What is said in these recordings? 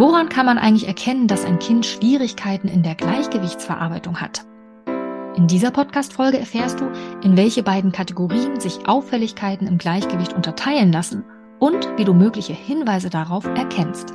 Woran kann man eigentlich erkennen, dass ein Kind Schwierigkeiten in der Gleichgewichtsverarbeitung hat? In dieser Podcast-Folge erfährst du, in welche beiden Kategorien sich Auffälligkeiten im Gleichgewicht unterteilen lassen und wie du mögliche Hinweise darauf erkennst.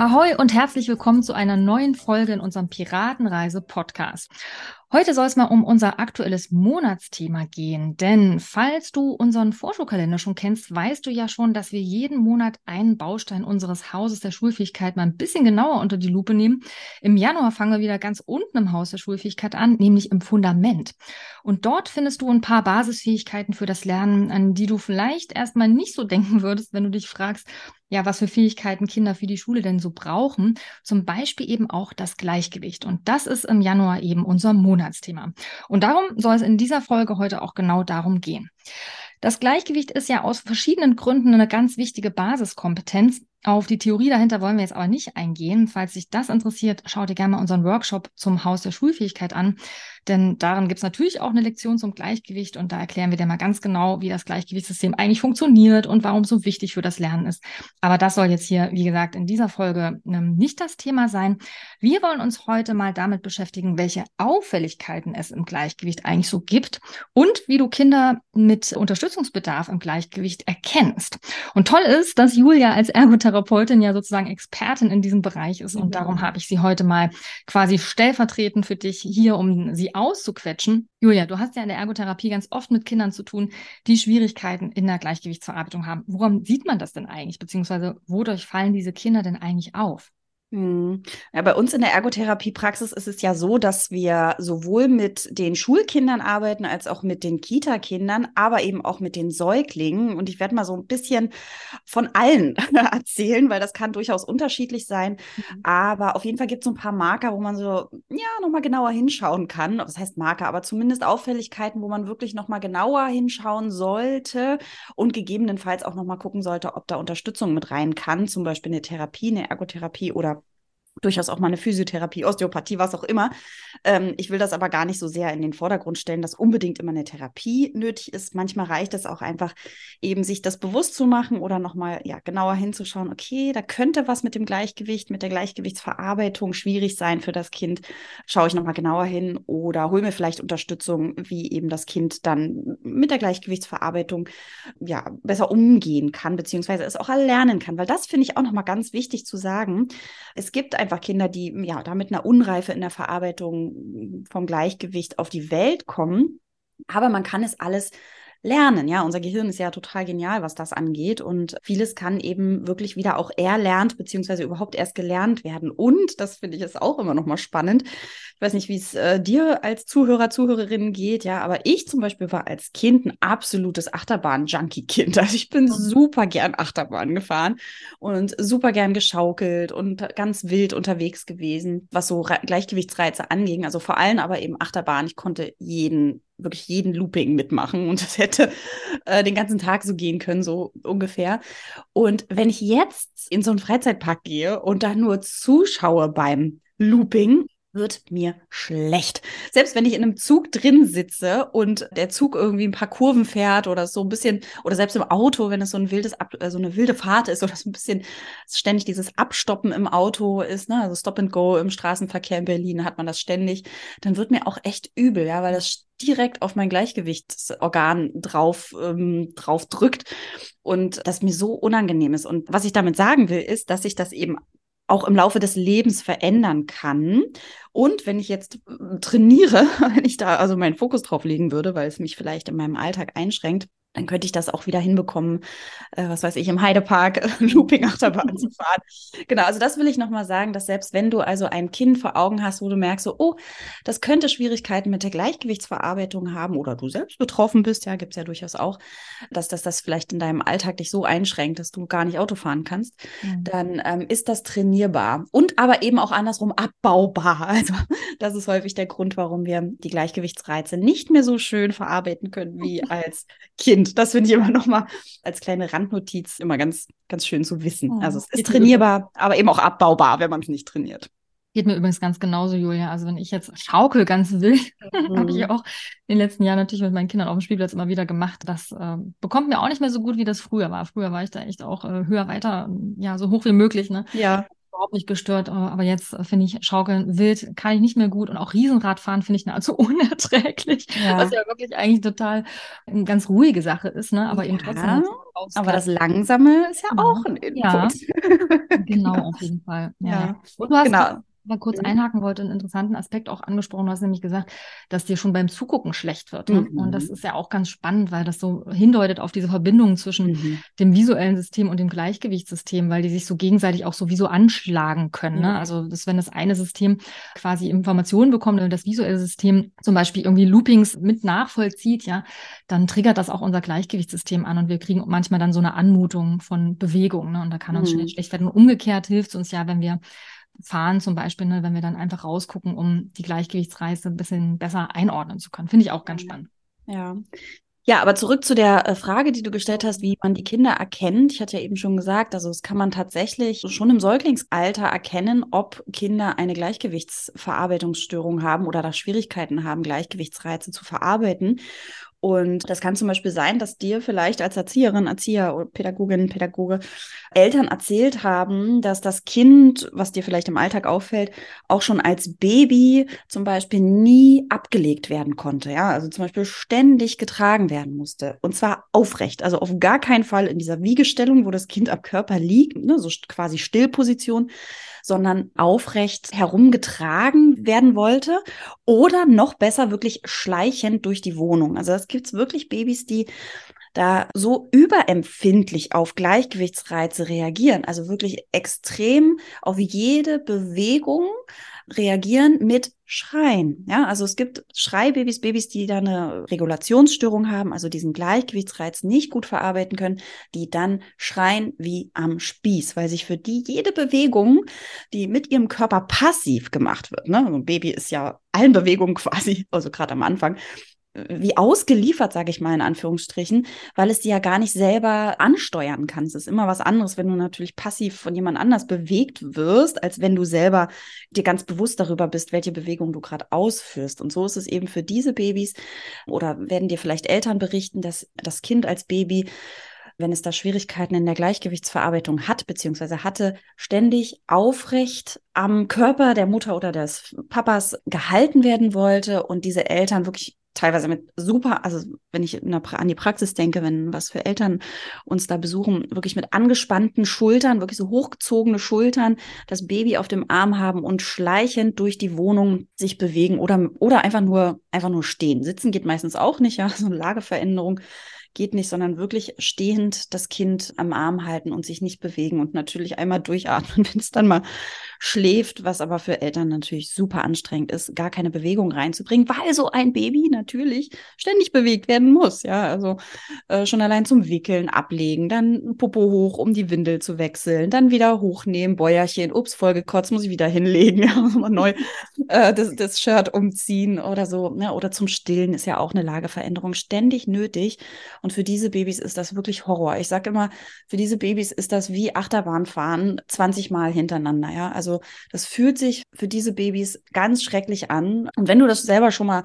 Ahoi und herzlich willkommen zu einer neuen Folge in unserem Piratenreise-Podcast. Heute soll es mal um unser aktuelles Monatsthema gehen, denn falls du unseren Vorschulkalender schon kennst, weißt du ja schon, dass wir jeden Monat einen Baustein unseres Hauses der Schulfähigkeit mal ein bisschen genauer unter die Lupe nehmen. Im Januar fangen wir wieder ganz unten im Haus der Schulfähigkeit an, nämlich im Fundament. Und dort findest du ein paar Basisfähigkeiten für das Lernen, an die du vielleicht erstmal nicht so denken würdest, wenn du dich fragst, ja, was für Fähigkeiten Kinder für die Schule denn so brauchen. Zum Beispiel eben auch das Gleichgewicht. Und das ist im Januar eben unser Monatsthema. Und darum soll es in dieser Folge heute auch genau darum gehen. Das Gleichgewicht ist ja aus verschiedenen Gründen eine ganz wichtige Basiskompetenz. Auf die Theorie dahinter wollen wir jetzt aber nicht eingehen. Falls dich das interessiert, schau dir gerne mal unseren Workshop zum Haus der Schulfähigkeit an. Denn darin gibt es natürlich auch eine Lektion zum Gleichgewicht und da erklären wir dir mal ganz genau, wie das Gleichgewichtssystem eigentlich funktioniert und warum es so wichtig für das Lernen ist. Aber das soll jetzt hier, wie gesagt, in dieser Folge ähm, nicht das Thema sein. Wir wollen uns heute mal damit beschäftigen, welche Auffälligkeiten es im Gleichgewicht eigentlich so gibt und wie du Kinder mit Unterstützungsbedarf im Gleichgewicht erkennst. Und toll ist, dass Julia als Ergotherapeutin ja sozusagen Expertin in diesem Bereich ist und mhm. darum habe ich sie heute mal quasi stellvertretend für dich hier, um sie auszuquetschen. Julia, du hast ja in der Ergotherapie ganz oft mit Kindern zu tun, die Schwierigkeiten in der Gleichgewichtsverarbeitung haben. Woran sieht man das denn eigentlich? Beziehungsweise wodurch fallen diese Kinder denn eigentlich auf? Hm. Ja, bei uns in der Ergotherapiepraxis ist es ja so, dass wir sowohl mit den Schulkindern arbeiten als auch mit den Kita-Kindern, aber eben auch mit den Säuglingen. Und ich werde mal so ein bisschen von allen erzählen, weil das kann durchaus unterschiedlich sein. Mhm. Aber auf jeden Fall gibt es so ein paar Marker, wo man so, ja, nochmal genauer hinschauen kann. Das heißt Marker, aber zumindest Auffälligkeiten, wo man wirklich nochmal genauer hinschauen sollte und gegebenenfalls auch nochmal gucken sollte, ob da Unterstützung mit rein kann, zum Beispiel eine Therapie, eine Ergotherapie oder durchaus auch mal eine Physiotherapie, Osteopathie, was auch immer. Ähm, ich will das aber gar nicht so sehr in den Vordergrund stellen, dass unbedingt immer eine Therapie nötig ist. Manchmal reicht es auch einfach, eben sich das bewusst zu machen oder nochmal ja, genauer hinzuschauen, okay, da könnte was mit dem Gleichgewicht, mit der Gleichgewichtsverarbeitung schwierig sein für das Kind. Schaue ich nochmal genauer hin oder hole mir vielleicht Unterstützung, wie eben das Kind dann mit der Gleichgewichtsverarbeitung ja, besser umgehen kann, beziehungsweise es auch erlernen kann. Weil das finde ich auch nochmal ganz wichtig zu sagen. Es gibt einfach Kinder, die ja da mit einer Unreife in der Verarbeitung vom Gleichgewicht auf die Welt kommen. Aber man kann es alles lernen. Ja, unser Gehirn ist ja total genial, was das angeht. Und vieles kann eben wirklich wieder auch erlernt, beziehungsweise überhaupt erst gelernt werden. Und das finde ich ist auch immer noch mal spannend. Ich weiß nicht, wie es äh, dir als Zuhörer, Zuhörerin geht, ja, aber ich zum Beispiel war als Kind ein absolutes Achterbahn-Junkie-Kind. Also ich bin mhm. super gern Achterbahn gefahren und super gern geschaukelt und ganz wild unterwegs gewesen, was so Re Gleichgewichtsreize anging. Also vor allem aber eben Achterbahn. Ich konnte jeden wirklich jeden Looping mitmachen und das hätte äh, den ganzen Tag so gehen können, so ungefähr. Und wenn ich jetzt in so einen Freizeitpark gehe und da nur zuschaue beim Looping, wird mir schlecht. Selbst wenn ich in einem Zug drin sitze und der Zug irgendwie ein paar Kurven fährt oder so ein bisschen, oder selbst im Auto, wenn es so ein wildes, äh, so eine wilde Fahrt ist oder so ein bisschen ständig dieses Abstoppen im Auto ist, ne, also Stop and Go im Straßenverkehr in Berlin hat man das ständig, dann wird mir auch echt übel, ja, weil das direkt auf mein Gleichgewichtsorgan drauf, ähm, drauf drückt und das mir so unangenehm ist. Und was ich damit sagen will, ist, dass sich das eben auch im Laufe des Lebens verändern kann. Und wenn ich jetzt äh, trainiere, wenn ich da also meinen Fokus drauf legen würde, weil es mich vielleicht in meinem Alltag einschränkt, dann könnte ich das auch wieder hinbekommen, äh, was weiß ich, im Heidepark Looping-Achterbahn zu fahren. Genau, also das will ich nochmal sagen, dass selbst wenn du also ein Kind vor Augen hast, wo du merkst, so, oh, das könnte Schwierigkeiten mit der Gleichgewichtsverarbeitung haben oder du selbst betroffen bist, ja, gibt's ja durchaus auch, dass das, das vielleicht in deinem Alltag dich so einschränkt, dass du gar nicht Auto fahren kannst, mhm. dann ähm, ist das trainierbar und aber eben auch andersrum abbaubar. Also das ist häufig der Grund, warum wir die Gleichgewichtsreize nicht mehr so schön verarbeiten können wie als Kind. Kind. Das finde ich immer noch mal als kleine Randnotiz immer ganz, ganz schön zu wissen. Oh, also es ist trainierbar, aber eben auch abbaubar, wenn man es nicht trainiert. Geht mir übrigens ganz genauso, Julia. Also wenn ich jetzt schaukel ganz wild, mhm. habe ich auch in den letzten Jahren natürlich mit meinen Kindern auf dem Spielplatz immer wieder gemacht. Das äh, bekommt mir auch nicht mehr so gut, wie das früher war. Früher war ich da echt auch äh, höher, weiter, ja, so hoch wie möglich. Ne? Ja überhaupt nicht gestört, äh, aber jetzt äh, finde ich Schaukeln wild, kann ich nicht mehr gut und auch Riesenradfahren finde ich nahezu unerträglich, ja. was ja wirklich eigentlich total eine ganz ruhige Sache ist, ne? aber ja, eben trotzdem. Aber das Langsame ist ja, ja. auch ein Input. Ja, genau, auf jeden Fall. Ja. Und du hast genau mal kurz mhm. einhaken wollte, einen interessanten Aspekt auch angesprochen. Du hast nämlich gesagt, dass dir schon beim Zugucken schlecht wird. Ne? Mhm. Und das ist ja auch ganz spannend, weil das so hindeutet auf diese Verbindung zwischen mhm. dem visuellen System und dem Gleichgewichtssystem, weil die sich so gegenseitig auch sowieso anschlagen können. Ne? Also, dass wenn das eine System quasi Informationen bekommt und das visuelle System zum Beispiel irgendwie Loopings mit nachvollzieht, ja, dann triggert das auch unser Gleichgewichtssystem an und wir kriegen manchmal dann so eine Anmutung von Bewegung. Ne? Und da kann uns schnell mhm. schlecht werden. Und umgekehrt hilft es uns ja, wenn wir fahren zum Beispiel, ne, wenn wir dann einfach rausgucken, um die Gleichgewichtsreise ein bisschen besser einordnen zu können. Finde ich auch ganz spannend. Ja. Ja, aber zurück zu der äh, Frage, die du gestellt hast, wie man die Kinder erkennt. Ich hatte ja eben schon gesagt, also das kann man tatsächlich schon im Säuglingsalter erkennen, ob Kinder eine Gleichgewichtsverarbeitungsstörung haben oder da Schwierigkeiten haben, Gleichgewichtsreize zu verarbeiten. Und das kann zum Beispiel sein, dass dir vielleicht als Erzieherin, Erzieher oder Pädagogin, Pädagoge Eltern erzählt haben, dass das Kind, was dir vielleicht im Alltag auffällt, auch schon als Baby zum Beispiel nie abgelegt werden konnte. Ja, also zum Beispiel ständig getragen werden musste. Und zwar aufrecht. Also auf gar keinen Fall in dieser Wiegestellung, wo das Kind am Körper liegt, ne, so quasi Stillposition, sondern aufrecht herumgetragen werden wollte oder noch besser wirklich schleichend durch die Wohnung. Also es gibt wirklich Babys, die da so überempfindlich auf Gleichgewichtsreize reagieren, also wirklich extrem auf jede Bewegung reagieren mit Schreien. Ja, also es gibt Schreibabys, Babys, die da eine Regulationsstörung haben, also diesen Gleichgewichtsreiz nicht gut verarbeiten können, die dann schreien wie am Spieß, weil sich für die jede Bewegung, die mit ihrem Körper passiv gemacht wird, ne, ein Baby ist ja allen Bewegungen quasi, also gerade am Anfang, wie ausgeliefert, sage ich mal in Anführungsstrichen, weil es die ja gar nicht selber ansteuern kann. Es ist immer was anderes, wenn du natürlich passiv von jemand anders bewegt wirst, als wenn du selber dir ganz bewusst darüber bist, welche Bewegung du gerade ausführst. Und so ist es eben für diese Babys oder werden dir vielleicht Eltern berichten, dass das Kind als Baby wenn es da Schwierigkeiten in der Gleichgewichtsverarbeitung hat, beziehungsweise hatte, ständig aufrecht am Körper der Mutter oder des Papas gehalten werden wollte und diese Eltern wirklich teilweise mit super, also wenn ich an die Praxis denke, wenn was für Eltern uns da besuchen, wirklich mit angespannten Schultern, wirklich so hochgezogene Schultern, das Baby auf dem Arm haben und schleichend durch die Wohnung sich bewegen oder, oder einfach nur, einfach nur stehen. Sitzen geht meistens auch nicht, ja, so eine Lageveränderung geht nicht, sondern wirklich stehend das Kind am Arm halten und sich nicht bewegen und natürlich einmal durchatmen, wenn es dann mal schläft, was aber für Eltern natürlich super anstrengend ist, gar keine Bewegung reinzubringen, weil so ein Baby natürlich ständig bewegt werden muss. Ja, also äh, schon allein zum Wickeln, ablegen, dann Popo hoch, um die Windel zu wechseln, dann wieder hochnehmen, Bäuerchen, ups, vollgekotzt, muss ich wieder hinlegen, ja, mal neu äh, das, das Shirt umziehen oder so, ne? oder zum Stillen ist ja auch eine Lageveränderung ständig nötig. Und für diese Babys ist das wirklich Horror. Ich sage immer, für diese Babys ist das wie Achterbahnfahren 20 Mal hintereinander. Ja, also das fühlt sich für diese Babys ganz schrecklich an. Und wenn du das selber schon mal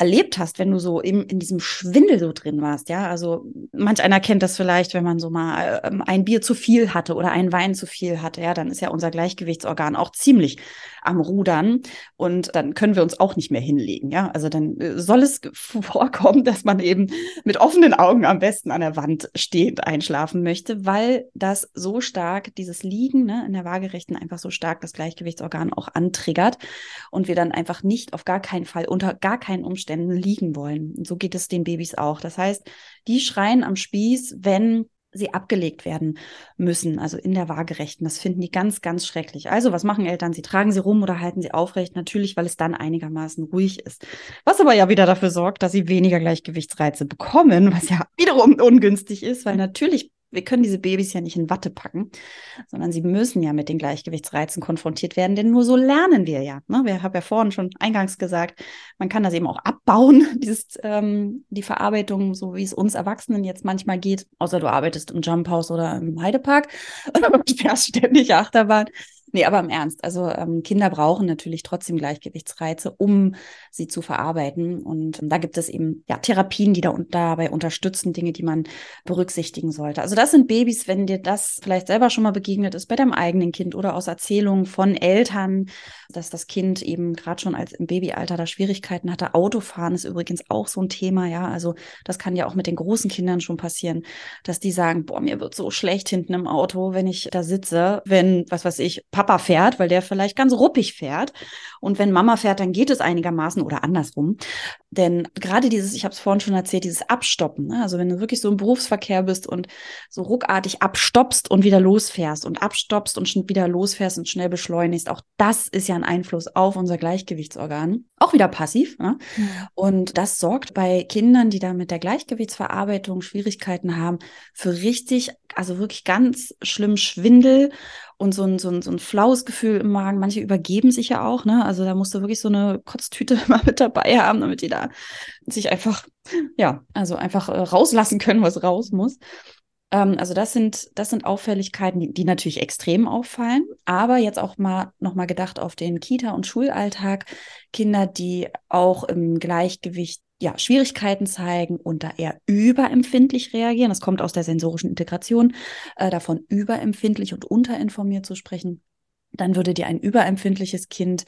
erlebt hast, wenn du so im, in diesem Schwindel so drin warst, ja. Also manch einer kennt das vielleicht, wenn man so mal ähm, ein Bier zu viel hatte oder einen Wein zu viel hatte, ja, dann ist ja unser Gleichgewichtsorgan auch ziemlich am Rudern und dann können wir uns auch nicht mehr hinlegen, ja. Also dann äh, soll es vorkommen, dass man eben mit offenen Augen am besten an der Wand stehend einschlafen möchte, weil das so stark, dieses Liegen ne, in der Waagerechten einfach so stark das Gleichgewichtsorgan auch antriggert und wir dann einfach nicht auf gar keinen Fall, unter gar keinen Umständen Abständen liegen wollen. Und so geht es den Babys auch. Das heißt, die schreien am Spieß, wenn sie abgelegt werden müssen, also in der Waagerechten. Das finden die ganz, ganz schrecklich. Also, was machen Eltern? Sie tragen sie rum oder halten sie aufrecht, natürlich, weil es dann einigermaßen ruhig ist. Was aber ja wieder dafür sorgt, dass sie weniger Gleichgewichtsreize bekommen, was ja wiederum ungünstig ist, weil natürlich wir können diese Babys ja nicht in Watte packen, sondern sie müssen ja mit den Gleichgewichtsreizen konfrontiert werden, denn nur so lernen wir ja. Ne? Wir haben ja vorhin schon eingangs gesagt, man kann das eben auch abbauen, dieses, ähm, die Verarbeitung, so wie es uns Erwachsenen jetzt manchmal geht, außer du arbeitest im Jump House oder im Heidepark und fährst ständig Achterbahn. Nee, aber im Ernst. Also ähm, Kinder brauchen natürlich trotzdem Gleichgewichtsreize, um sie zu verarbeiten. Und ähm, da gibt es eben ja Therapien, die da und dabei unterstützen, Dinge, die man berücksichtigen sollte. Also das sind Babys, wenn dir das vielleicht selber schon mal begegnet ist bei deinem eigenen Kind oder aus Erzählungen von Eltern, dass das Kind eben gerade schon als im Babyalter da Schwierigkeiten hatte. Autofahren ist übrigens auch so ein Thema, ja. Also das kann ja auch mit den großen Kindern schon passieren, dass die sagen, boah, mir wird so schlecht hinten im Auto, wenn ich da sitze, wenn, was weiß ich, Papa fährt, weil der vielleicht ganz ruppig fährt. Und wenn Mama fährt, dann geht es einigermaßen oder andersrum. Denn gerade dieses, ich habe es vorhin schon erzählt, dieses Abstoppen, ne? also wenn du wirklich so im Berufsverkehr bist und so ruckartig abstoppst und wieder losfährst und abstoppst und wieder losfährst und schnell beschleunigst, auch das ist ja ein Einfluss auf unser Gleichgewichtsorgan. Auch wieder passiv. Ne? Mhm. Und das sorgt bei Kindern, die da mit der Gleichgewichtsverarbeitung Schwierigkeiten haben, für richtig, also wirklich ganz schlimm Schwindel und so ein, so, ein, so ein flaues Gefühl im Magen. Manche übergeben sich ja auch, ne? Also da musst du wirklich so eine Kotztüte immer mit dabei haben, damit die da sich einfach, ja, also einfach äh, rauslassen können, was raus muss. Ähm, also das sind, das sind Auffälligkeiten, die, die natürlich extrem auffallen. Aber jetzt auch mal nochmal gedacht auf den Kita- und Schulalltag. Kinder, die auch im Gleichgewicht ja, Schwierigkeiten zeigen und da eher überempfindlich reagieren. Das kommt aus der sensorischen Integration, äh, davon überempfindlich und unterinformiert zu sprechen. Dann würde dir ein überempfindliches Kind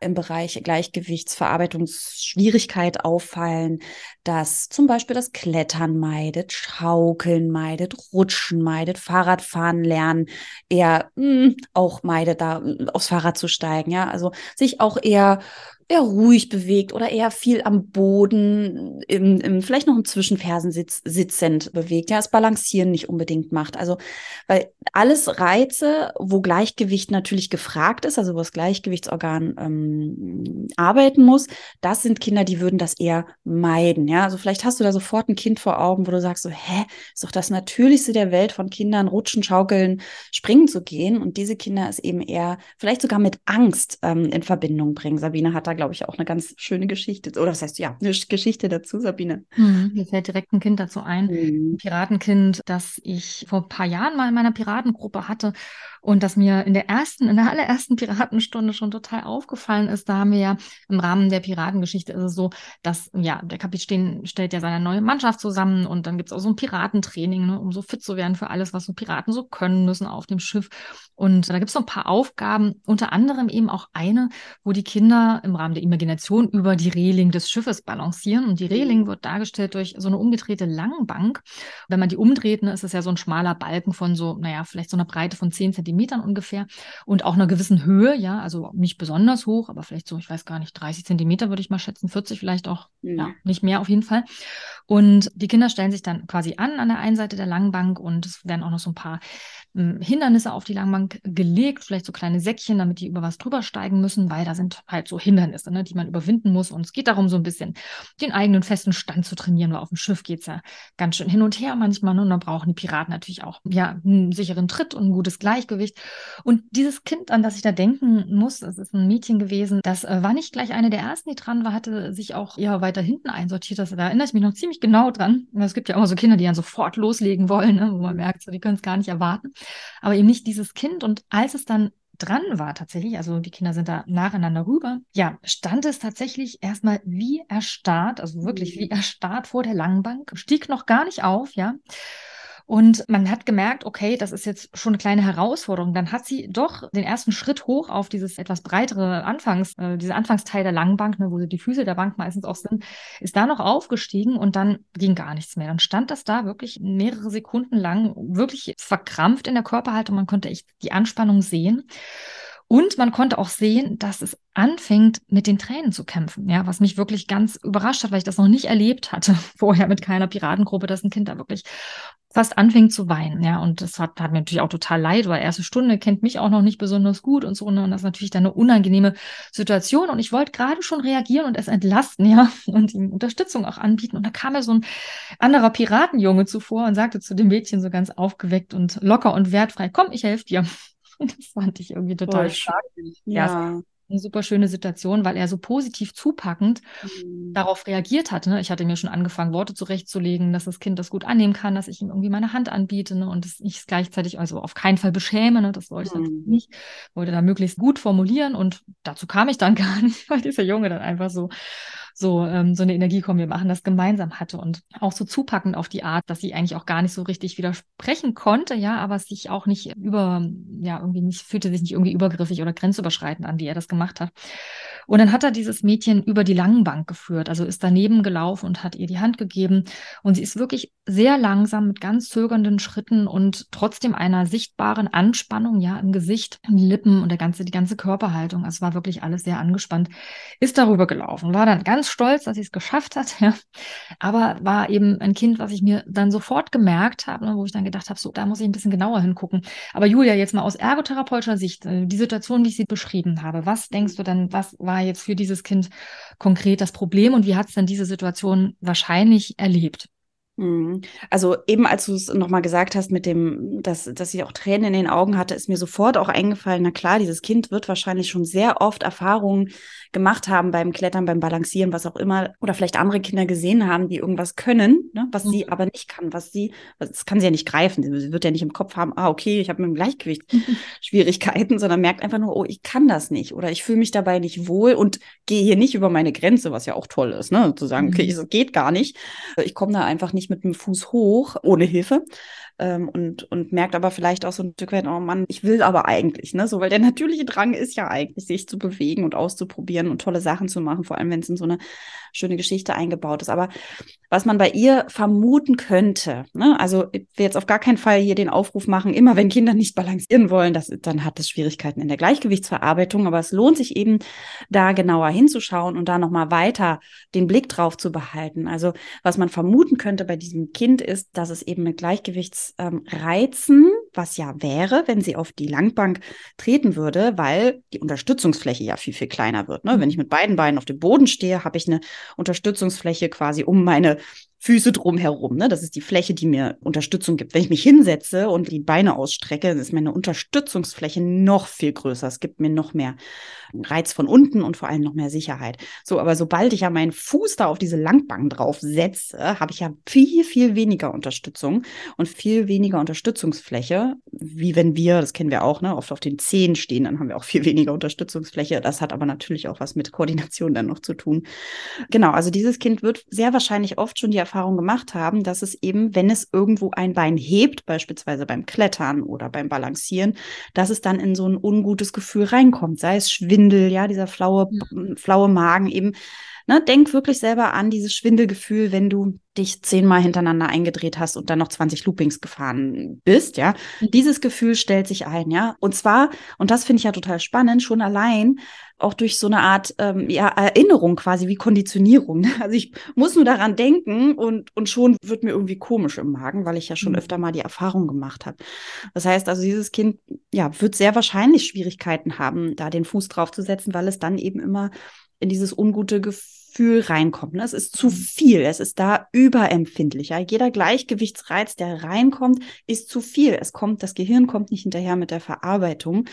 im Bereich Gleichgewichtsverarbeitungsschwierigkeit auffallen, das zum Beispiel das Klettern meidet, Schaukeln meidet, Rutschen meidet, Fahrradfahren lernen, eher mh, hm, auch meidet, da aufs Fahrrad zu steigen, ja, also sich auch eher eher ruhig bewegt oder eher viel am Boden, im, im, vielleicht noch im Zwischenfersen sitz, sitzend bewegt, ja, das Balancieren nicht unbedingt macht. Also, weil alles Reize, wo Gleichgewicht natürlich gefragt ist, also wo das Gleichgewichtsorgan ähm, arbeiten muss, das sind Kinder, die würden das eher meiden, ja. Also vielleicht hast du da sofort ein Kind vor Augen, wo du sagst so, hä, ist doch das Natürlichste der Welt von Kindern, rutschen, schaukeln, springen zu gehen. Und diese Kinder ist eben eher vielleicht sogar mit Angst ähm, in Verbindung bringen. Sabine hat da glaube ich, auch eine ganz schöne Geschichte. Oder das heißt, ja, eine Geschichte dazu, Sabine. Mhm, mir fällt direkt ein Kind dazu ein. Mhm. Ein Piratenkind, das ich vor ein paar Jahren mal in meiner Piratengruppe hatte und das mir in der ersten, in der allerersten Piratenstunde schon total aufgefallen ist. Da haben wir ja im Rahmen der Piratengeschichte ist es so, dass, ja, der Kapitän stellt ja seine neue Mannschaft zusammen und dann gibt es auch so ein Piratentraining, ne, um so fit zu werden für alles, was so Piraten so können müssen auf dem Schiff. Und da gibt es so ein paar Aufgaben, unter anderem eben auch eine, wo die Kinder im Rahmen der Imagination über die Reling des Schiffes balancieren. Und die Reling wird dargestellt durch so eine umgedrehte Langbank. Wenn man die umdreht, ne, ist es ja so ein schmaler Balken von so, naja, vielleicht so einer Breite von zehn Zentimetern ungefähr und auch einer gewissen Höhe, ja, also nicht besonders hoch, aber vielleicht so, ich weiß gar nicht, 30 Zentimeter würde ich mal schätzen, 40 vielleicht auch, mhm. ja, nicht mehr auf jeden Fall. Und die Kinder stellen sich dann quasi an an der einen Seite der Langbank und es werden auch noch so ein paar hm, Hindernisse auf die Langbank gelegt, vielleicht so kleine Säckchen, damit die über was drüber steigen müssen, weil da sind halt so Hindernisse, ne, die man überwinden muss. Und es geht darum, so ein bisschen den eigenen festen Stand zu trainieren, weil auf dem Schiff geht es ja ganz schön hin und her manchmal. Ne, und da brauchen die Piraten natürlich auch ja, einen sicheren Tritt und ein gutes Gleichgewicht. Und dieses Kind, an das ich da denken muss, das ist ein Mädchen gewesen, das äh, war nicht gleich eine der ersten, die dran war, hatte sich auch eher weiter hinten einsortiert. Das, da erinnere ich mich noch ziemlich genau dran. Es gibt ja immer so Kinder, die dann sofort loslegen wollen, ne, wo man merkt, so, die können es gar nicht erwarten aber eben nicht dieses Kind. Und als es dann dran war tatsächlich, also die Kinder sind da nacheinander rüber, ja, stand es tatsächlich erstmal wie erstarrt, also wirklich wie mhm. erstarrt vor der Langbank, stieg noch gar nicht auf, ja. Und man hat gemerkt, okay, das ist jetzt schon eine kleine Herausforderung. Dann hat sie doch den ersten Schritt hoch auf dieses etwas breitere Anfangs, äh, diese Anfangsteil der Langbank, ne, wo die Füße der Bank meistens auch sind, ist da noch aufgestiegen und dann ging gar nichts mehr. Dann stand das da wirklich mehrere Sekunden lang wirklich verkrampft in der Körperhaltung. Man konnte echt die Anspannung sehen. Und man konnte auch sehen, dass es anfängt, mit den Tränen zu kämpfen. Ja, was mich wirklich ganz überrascht hat, weil ich das noch nicht erlebt hatte vorher mit keiner Piratengruppe, dass ein Kind da wirklich fast anfängt zu weinen. Ja, und das hat, hat mir natürlich auch total leid, weil erste Stunde kennt mich auch noch nicht besonders gut und so. Und das ist natürlich dann eine unangenehme Situation. Und ich wollte gerade schon reagieren und es entlasten, ja, und ihm Unterstützung auch anbieten. Und da kam mir so ein anderer Piratenjunge zuvor und sagte zu dem Mädchen so ganz aufgeweckt und locker und wertfrei, komm, ich helfe dir. Das fand ich irgendwie total Voll stark. Ja. ja eine super schöne Situation, weil er so positiv zupackend mhm. darauf reagiert hatte. Ne? Ich hatte mir schon angefangen, Worte zurechtzulegen, dass das Kind das gut annehmen kann, dass ich ihm irgendwie meine Hand anbiete ne? und es nicht gleichzeitig, also auf keinen Fall beschäme. Ne? Das wollte ich mhm. natürlich nicht. Wollte da möglichst gut formulieren und dazu kam ich dann gar nicht, weil dieser Junge dann einfach so so, ähm, so eine Energie kommen, wir machen das gemeinsam hatte und auch so zupackend auf die Art, dass sie eigentlich auch gar nicht so richtig widersprechen konnte, ja, aber sich auch nicht über, ja, irgendwie nicht, fühlte sich nicht irgendwie übergriffig oder grenzüberschreitend an, wie er das gemacht hat. Und dann hat er dieses Mädchen über die Langbank geführt, also ist daneben gelaufen und hat ihr die Hand gegeben. Und sie ist wirklich sehr langsam mit ganz zögernden Schritten und trotzdem einer sichtbaren Anspannung, ja, im Gesicht, im Lippen und der ganze, die ganze Körperhaltung. Also es war wirklich alles sehr angespannt, ist darüber gelaufen, war dann ganz stolz, dass sie es geschafft hat, ja. Aber war eben ein Kind, was ich mir dann sofort gemerkt habe, ne, wo ich dann gedacht habe, so, da muss ich ein bisschen genauer hingucken. Aber Julia, jetzt mal aus ergotherapeutischer Sicht, äh, die Situation, wie ich sie beschrieben habe, was denkst du denn, was war jetzt für dieses Kind konkret das Problem und wie hat es denn diese Situation wahrscheinlich erlebt? Mhm. Also eben als du es nochmal gesagt hast mit dem, dass, dass sie auch Tränen in den Augen hatte, ist mir sofort auch eingefallen, na klar, dieses Kind wird wahrscheinlich schon sehr oft Erfahrungen gemacht haben beim Klettern, beim Balancieren, was auch immer, oder vielleicht andere Kinder gesehen haben, die irgendwas können, ne, was mhm. sie aber nicht kann, was sie, das kann sie ja nicht greifen, sie wird ja nicht im Kopf haben, ah, okay, ich habe mit dem Gleichgewicht Schwierigkeiten, sondern merkt einfach nur, oh, ich kann das nicht oder ich fühle mich dabei nicht wohl und gehe hier nicht über meine Grenze, was ja auch toll ist, ne, zu sagen, okay, mhm. es geht gar nicht, ich komme da einfach nicht mit dem Fuß hoch, ohne Hilfe. Ähm, und, und merkt aber vielleicht auch so ein Stück weit, oh Mann, ich will aber eigentlich, ne? So, weil der natürliche Drang ist ja eigentlich, sich zu bewegen und auszuprobieren und tolle Sachen zu machen, vor allem wenn es in so eine schöne Geschichte eingebaut ist. Aber was man bei ihr vermuten könnte, ne? also ich will jetzt auf gar keinen Fall hier den Aufruf machen, immer wenn Kinder nicht balancieren wollen, das, dann hat es Schwierigkeiten in der Gleichgewichtsverarbeitung, aber es lohnt sich eben, da genauer hinzuschauen und da nochmal weiter den Blick drauf zu behalten. Also was man vermuten könnte bei diesem Kind ist, dass es eben mit Gleichgewichts ähm, reizen, was ja wäre, wenn sie auf die Langbank treten würde, weil die Unterstützungsfläche ja viel, viel kleiner wird. Ne? Wenn ich mit beiden Beinen auf dem Boden stehe, habe ich eine Unterstützungsfläche quasi um meine Füße drumherum. Ne? Das ist die Fläche, die mir Unterstützung gibt. Wenn ich mich hinsetze und die Beine ausstrecke, dann ist meine Unterstützungsfläche noch viel größer. Es gibt mir noch mehr Reiz von unten und vor allem noch mehr Sicherheit. So, aber sobald ich ja meinen Fuß da auf diese Langbank drauf setze, habe ich ja viel, viel weniger Unterstützung und viel weniger Unterstützungsfläche, wie wenn wir, das kennen wir auch, ne, oft auf den Zehen stehen, dann haben wir auch viel weniger Unterstützungsfläche. Das hat aber natürlich auch was mit Koordination dann noch zu tun. Genau, also dieses Kind wird sehr wahrscheinlich oft schon die Erfahrung gemacht haben, dass es eben, wenn es irgendwo ein Bein hebt, beispielsweise beim Klettern oder beim Balancieren, dass es dann in so ein ungutes Gefühl reinkommt, sei es Schwindel, ja, dieser flaue, ja. flaue Magen eben. Ne, denk wirklich selber an dieses Schwindelgefühl, wenn du dich zehnmal hintereinander eingedreht hast und dann noch 20 Loopings gefahren bist, ja. Mhm. Dieses Gefühl stellt sich ein, ja. Und zwar, und das finde ich ja total spannend, schon allein auch durch so eine Art ähm, ja, Erinnerung quasi wie Konditionierung. Also ich muss nur daran denken und, und schon wird mir irgendwie komisch im Magen, weil ich ja schon mhm. öfter mal die Erfahrung gemacht habe. Das heißt also, dieses Kind ja, wird sehr wahrscheinlich Schwierigkeiten haben, da den Fuß drauf zu setzen, weil es dann eben immer in dieses ungute Gefühl reinkommt. Ne? Es ist zu mhm. viel, es ist da überempfindlicher. Jeder Gleichgewichtsreiz, der reinkommt, ist zu viel. Es kommt, das Gehirn kommt nicht hinterher mit der Verarbeitung.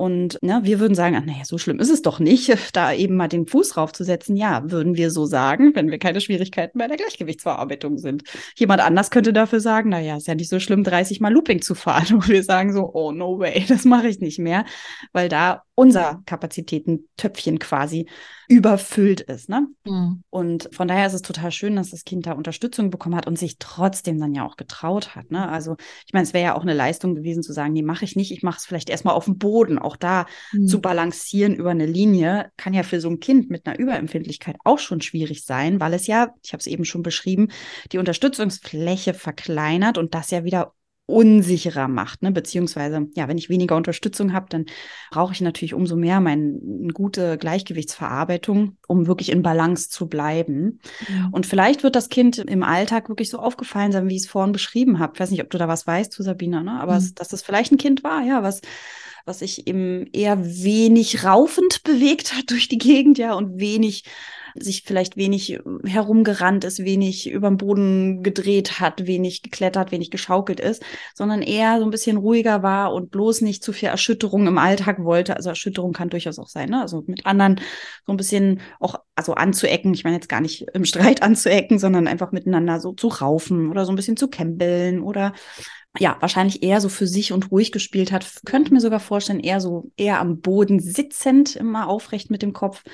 Und ne, wir würden sagen, ach, naja, so schlimm ist es doch nicht, da eben mal den Fuß raufzusetzen. Ja, würden wir so sagen, wenn wir keine Schwierigkeiten bei der Gleichgewichtsverarbeitung sind. Jemand anders könnte dafür sagen, naja, ist ja nicht so schlimm, 30 Mal Looping zu fahren. Und wir sagen so, oh, no way, das mache ich nicht mehr, weil da unser Kapazitätentöpfchen quasi überfüllt ist. Ne? Mhm. Und von daher ist es total schön, dass das Kind da Unterstützung bekommen hat und sich trotzdem dann ja auch getraut hat. Ne? Also ich meine, es wäre ja auch eine Leistung gewesen zu sagen, nee, mache ich nicht, ich mache es vielleicht erstmal auf dem Boden. Auch da mhm. zu balancieren über eine Linie kann ja für so ein Kind mit einer Überempfindlichkeit auch schon schwierig sein, weil es ja, ich habe es eben schon beschrieben, die Unterstützungsfläche verkleinert und das ja wieder unsicherer macht, ne? Beziehungsweise, ja, wenn ich weniger Unterstützung habe, dann brauche ich natürlich umso mehr meine gute Gleichgewichtsverarbeitung, um wirklich in Balance zu bleiben. Mhm. Und vielleicht wird das Kind im Alltag wirklich so aufgefallen sein, wie ich es vorhin beschrieben habe. Ich weiß nicht, ob du da was weißt zu Sabina, ne? Aber mhm. dass es vielleicht ein Kind war, ja, was was sich eben eher wenig raufend bewegt hat durch die Gegend, ja, und wenig sich vielleicht wenig äh, herumgerannt ist, wenig über den Boden gedreht hat, wenig geklettert, wenig geschaukelt ist, sondern eher so ein bisschen ruhiger war und bloß nicht zu viel Erschütterung im Alltag wollte. Also Erschütterung kann durchaus auch sein, ne? Also mit anderen so ein bisschen auch, also anzuecken. Ich meine jetzt gar nicht im Streit anzuecken, sondern einfach miteinander so zu raufen oder so ein bisschen zu kämpeln oder ja, wahrscheinlich eher so für sich und ruhig gespielt hat. Könnte mir sogar vorstellen, eher so, eher am Boden sitzend, immer aufrecht mit dem Kopf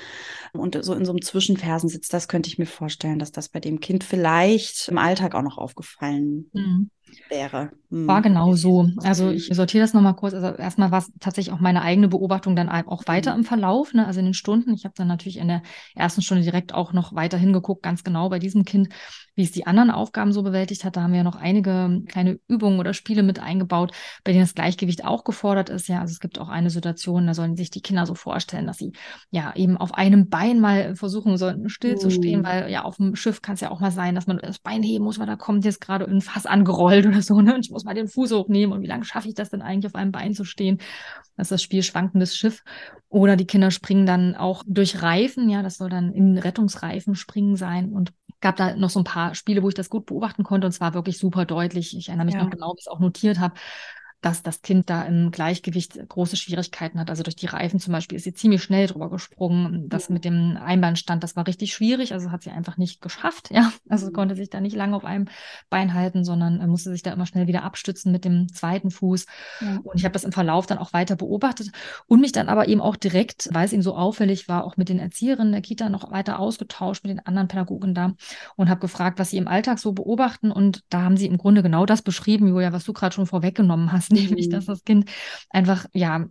und so in so einem Zwischenfersen sitzt. Das könnte ich mir vorstellen, dass das bei dem Kind vielleicht im Alltag auch noch aufgefallen mhm wäre. Hm. War genau so. Also ich sortiere das nochmal kurz. Also erstmal war es tatsächlich auch meine eigene Beobachtung dann auch weiter mhm. im Verlauf, ne? also in den Stunden. Ich habe dann natürlich in der ersten Stunde direkt auch noch weiter hingeguckt, ganz genau bei diesem Kind, wie es die anderen Aufgaben so bewältigt hat. Da haben wir ja noch einige kleine Übungen oder Spiele mit eingebaut, bei denen das Gleichgewicht auch gefordert ist. Ja, also es gibt auch eine Situation, da sollen sich die Kinder so vorstellen, dass sie ja eben auf einem Bein mal versuchen sollten, still uh. zu stehen, oh. weil ja auf dem Schiff kann es ja auch mal sein, dass man das Bein heben muss, weil da kommt jetzt gerade ein Fass angerollt oder so. Ne? Und ich muss mal den Fuß hochnehmen und wie lange schaffe ich das denn eigentlich auf einem Bein zu stehen? Das ist das Spiel Schwankendes Schiff. Oder die Kinder springen dann auch durch Reifen, ja, das soll dann in Rettungsreifen springen sein und gab da noch so ein paar Spiele, wo ich das gut beobachten konnte und zwar wirklich super deutlich. Ich erinnere mich ja. noch genau, wie ich es auch notiert habe dass das Kind da im Gleichgewicht große Schwierigkeiten hat. Also durch die Reifen zum Beispiel ist sie ziemlich schnell drüber gesprungen. Das mit dem Einbeinstand, das war richtig schwierig. Also hat sie einfach nicht geschafft. Ja, also mhm. konnte sich da nicht lange auf einem Bein halten, sondern äh, musste sich da immer schnell wieder abstützen mit dem zweiten Fuß. Ja. Und ich habe das im Verlauf dann auch weiter beobachtet und mich dann aber eben auch direkt, weil es ihm so auffällig war, auch mit den Erzieherinnen der Kita noch weiter ausgetauscht mit den anderen Pädagogen da und habe gefragt, was sie im Alltag so beobachten. Und da haben sie im Grunde genau das beschrieben, Julia, was du gerade schon vorweggenommen hast nämlich, dass mhm. das Kind einfach, ja,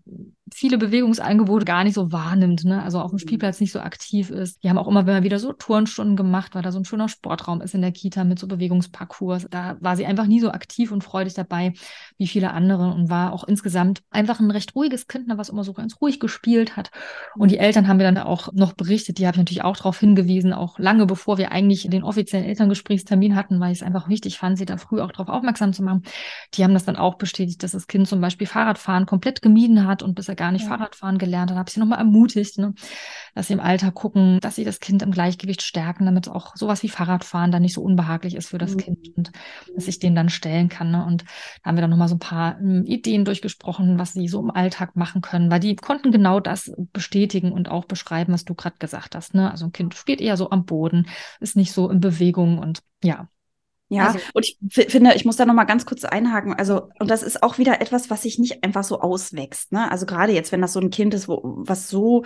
viele Bewegungsangebote gar nicht so wahrnimmt, ne? also auf dem mhm. Spielplatz nicht so aktiv ist. Wir haben auch immer wieder so Turnstunden gemacht, weil da so ein schöner Sportraum ist in der Kita mit so Bewegungsparcours. Da war sie einfach nie so aktiv und freudig dabei wie viele andere und war auch insgesamt einfach ein recht ruhiges Kind, ne, was immer so ganz ruhig gespielt hat. Und die Eltern haben wir dann auch noch berichtet, die habe ich natürlich auch darauf hingewiesen, auch lange bevor wir eigentlich den offiziellen Elterngesprächstermin hatten, weil ich es einfach wichtig fand, sie da früh auch darauf aufmerksam zu machen. Die haben das dann auch bestätigt, dass das Kind zum Beispiel Fahrradfahren komplett gemieden hat und bis er gar nicht ja. Fahrradfahren gelernt hat, habe ich sie nochmal ermutigt, ne, dass sie im Alter gucken, dass sie das Kind im Gleichgewicht stärken, damit auch sowas wie Fahrradfahren dann nicht so unbehaglich ist für das mhm. Kind und dass ich denen dann stellen kann. Ne? Und da haben wir dann nochmal so ein paar ähm, Ideen durchgesprochen, was sie so im Alltag machen können, weil die konnten genau das bestätigen und auch beschreiben, was du gerade gesagt hast. Ne? Also ein Kind steht eher so am Boden, ist nicht so in Bewegung und ja, ja, also, und ich finde, ich muss da noch mal ganz kurz einhaken. Also, und das ist auch wieder etwas, was sich nicht einfach so auswächst. Ne? Also gerade jetzt, wenn das so ein Kind ist, wo, was so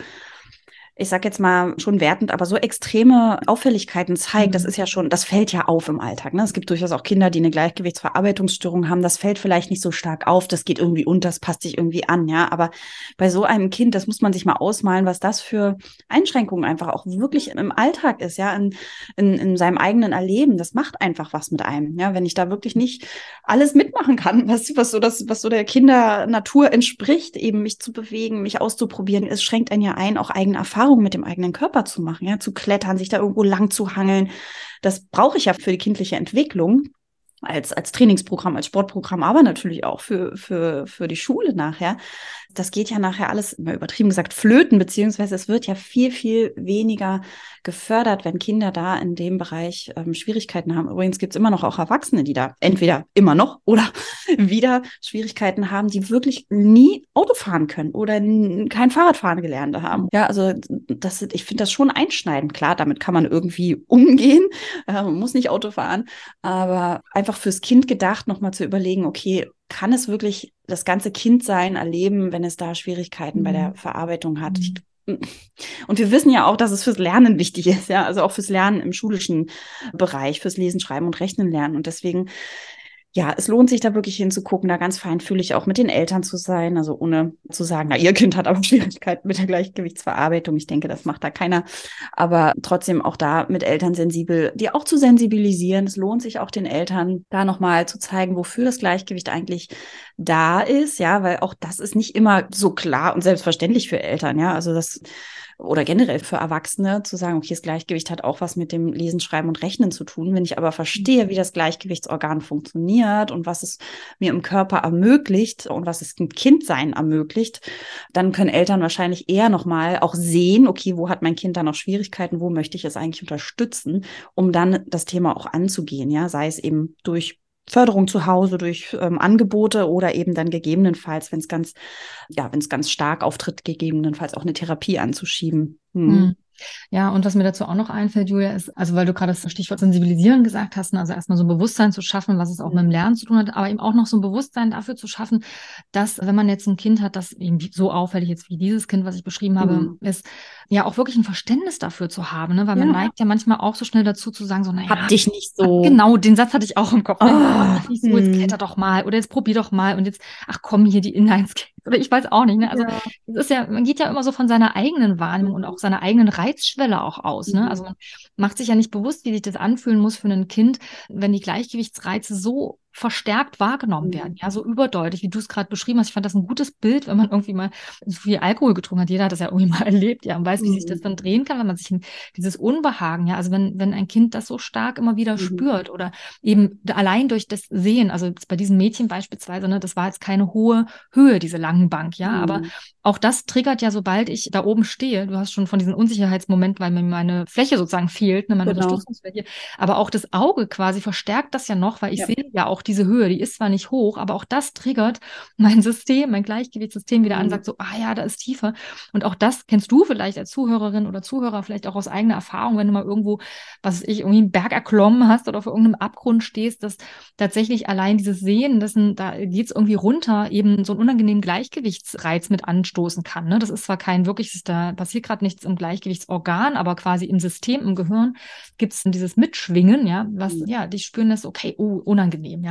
ich sag jetzt mal schon wertend, aber so extreme Auffälligkeiten zeigt, das mhm. ist ja schon, das fällt ja auf im Alltag. Ne? Es gibt durchaus auch Kinder, die eine Gleichgewichtsverarbeitungsstörung haben. Das fällt vielleicht nicht so stark auf, das geht irgendwie unter, das passt sich irgendwie an, ja. Aber bei so einem Kind, das muss man sich mal ausmalen, was das für Einschränkungen einfach auch wirklich im Alltag ist, ja, in, in, in seinem eigenen Erleben. Das macht einfach was mit einem, ja. Wenn ich da wirklich nicht alles mitmachen kann, was, was so das, was so der Kindernatur entspricht, eben mich zu bewegen, mich auszuprobieren, es schränkt einen ja ein, auch eigene Erfahrungen Erfahrung mit dem eigenen Körper zu machen, ja, zu klettern, sich da irgendwo lang zu hangeln. Das brauche ich ja für die kindliche Entwicklung als, als Trainingsprogramm, als Sportprogramm, aber natürlich auch für, für, für die Schule nachher das geht ja nachher alles, immer übertrieben gesagt, flöten, beziehungsweise es wird ja viel, viel weniger gefördert, wenn Kinder da in dem Bereich ähm, Schwierigkeiten haben. Übrigens gibt es immer noch auch Erwachsene, die da entweder immer noch oder wieder Schwierigkeiten haben, die wirklich nie Auto fahren können oder kein Fahrradfahren gelernt haben. Ja, also das, ich finde das schon einschneidend. Klar, damit kann man irgendwie umgehen, äh, man muss nicht Auto fahren, aber einfach fürs Kind gedacht, nochmal zu überlegen, okay, kann es wirklich das ganze Kindsein erleben, wenn es da Schwierigkeiten mhm. bei der mhm. Verarbeitung hat. Ich, mhm. und wir wissen ja auch, dass es fürs Lernen wichtig ist, ja, also auch fürs Lernen im schulischen Bereich, fürs Lesen, Schreiben und Rechnen lernen. Und deswegen ja, es lohnt sich da wirklich hinzugucken, da ganz feinfühlig auch mit den Eltern zu sein, also ohne zu sagen, na, ihr Kind hat aber Schwierigkeiten mit der Gleichgewichtsverarbeitung. Ich denke, das macht da keiner. Aber trotzdem auch da mit Eltern sensibel, die auch zu sensibilisieren. Es lohnt sich auch den Eltern da nochmal zu zeigen, wofür das Gleichgewicht eigentlich da ist, ja, weil auch das ist nicht immer so klar und selbstverständlich für Eltern, ja. Also das oder generell für Erwachsene zu sagen, okay, das Gleichgewicht hat auch was mit dem Lesen, Schreiben und Rechnen zu tun. Wenn ich aber verstehe, wie das Gleichgewichtsorgan funktioniert und was es mir im Körper ermöglicht und was es dem Kindsein ermöglicht, dann können Eltern wahrscheinlich eher nochmal auch sehen, okay, wo hat mein Kind da noch Schwierigkeiten, wo möchte ich es eigentlich unterstützen, um dann das Thema auch anzugehen, ja, sei es eben durch Förderung zu Hause durch ähm, Angebote oder eben dann gegebenenfalls, wenn es ganz, ja, wenn es ganz stark auftritt, gegebenenfalls auch eine Therapie anzuschieben. Hm. Hm. Ja, und was mir dazu auch noch einfällt, Julia, ist, also weil du gerade das Stichwort Sensibilisieren gesagt hast, ne, also erstmal so ein Bewusstsein zu schaffen, was es auch mit dem Lernen zu tun hat, aber eben auch noch so ein Bewusstsein dafür zu schaffen, dass, wenn man jetzt ein Kind hat, das eben so auffällig jetzt wie dieses Kind, was ich beschrieben habe, mhm. ist, ja auch wirklich ein Verständnis dafür zu haben, ne? weil ja. man neigt ja manchmal auch so schnell dazu zu sagen, so, naja. Hab dich nicht so. Genau, den Satz hatte ich auch im Kopf. Oh, oh nicht so, jetzt kletter doch mal oder jetzt probier doch mal und jetzt, ach komm, hier die Inlineskates oder ich weiß auch nicht. Ne? Also ja. es ist ja, man geht ja immer so von seiner eigenen Wahrnehmung und auch seiner eigenen Reizschwelle auch aus. Ne? Also mhm. man macht sich ja nicht bewusst, wie sich das anfühlen muss für ein Kind, wenn die Gleichgewichtsreize so verstärkt wahrgenommen mhm. werden, ja, so überdeutlich, wie du es gerade beschrieben hast. Ich fand das ein gutes Bild, wenn man irgendwie mal so viel Alkohol getrunken hat. Jeder hat das ja irgendwie mal erlebt, ja, und weiß, wie mhm. sich das mhm. dann drehen kann, wenn man sich in dieses Unbehagen, ja, also wenn, wenn ein Kind das so stark immer wieder mhm. spürt oder eben allein durch das Sehen, also bei diesem Mädchen beispielsweise, ne, das war jetzt keine hohe Höhe, diese langen Bank, ja, mhm. aber auch das triggert ja, sobald ich da oben stehe. Du hast schon von diesem Unsicherheitsmoment, weil mir meine Fläche sozusagen fehlt, ne, meine genau. Unterstützungsfläche. Aber auch das Auge quasi verstärkt das ja noch, weil ich ja. sehe ja auch diese Höhe. Die ist zwar nicht hoch, aber auch das triggert mein System, mein Gleichgewichtssystem wieder mhm. an, sagt so, ah ja, da ist tiefer. Und auch das kennst du vielleicht als Zuhörerin oder Zuhörer vielleicht auch aus eigener Erfahrung, wenn du mal irgendwo, was weiß ich, irgendwie einen Berg erklommen hast oder auf irgendeinem Abgrund stehst, dass tatsächlich allein dieses Sehen, das ein, da geht es irgendwie runter, eben so einen unangenehmen Gleichgewichtsreiz mit an anstoßen kann. Ne? Das ist zwar kein wirkliches, da passiert gerade nichts im Gleichgewichtsorgan, aber quasi im System, im Gehirn gibt es dieses Mitschwingen, ja, was, mhm. ja, die spüren das, okay, oh, unangenehm, ja.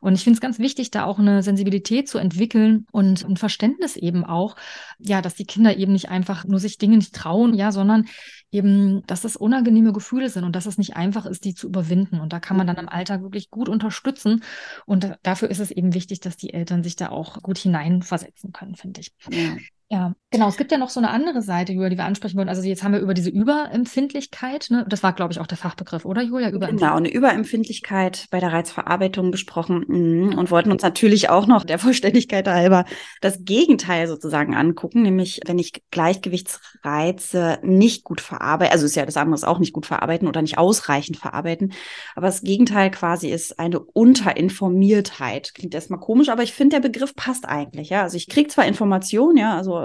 Und ich finde es ganz wichtig, da auch eine Sensibilität zu entwickeln und ein Verständnis eben auch, ja, dass die Kinder eben nicht einfach nur sich Dinge nicht trauen, ja, sondern eben, dass das unangenehme Gefühle sind und dass es nicht einfach ist, die zu überwinden. Und da kann man dann im Alltag wirklich gut unterstützen. Und dafür ist es eben wichtig, dass die Eltern sich da auch gut hineinversetzen können, finde ich. Ja. Ja, genau. Es gibt ja noch so eine andere Seite, Julia, die wir ansprechen wollen. Also jetzt haben wir über diese Überempfindlichkeit, ne? das war, glaube ich, auch der Fachbegriff, oder Julia? Genau, eine Überempfindlichkeit bei der Reizverarbeitung besprochen mhm. und wollten uns natürlich auch noch der Vollständigkeit halber das Gegenteil sozusagen angucken, nämlich wenn ich Gleichgewichtsreize nicht gut verarbeite, also ist ja das andere auch nicht gut verarbeiten oder nicht ausreichend verarbeiten, aber das Gegenteil quasi ist eine Unterinformiertheit. Klingt erstmal komisch, aber ich finde, der Begriff passt eigentlich. Ja, also ich kriege zwar Informationen, ja, also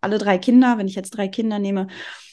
alle drei Kinder, wenn ich jetzt drei Kinder nehme,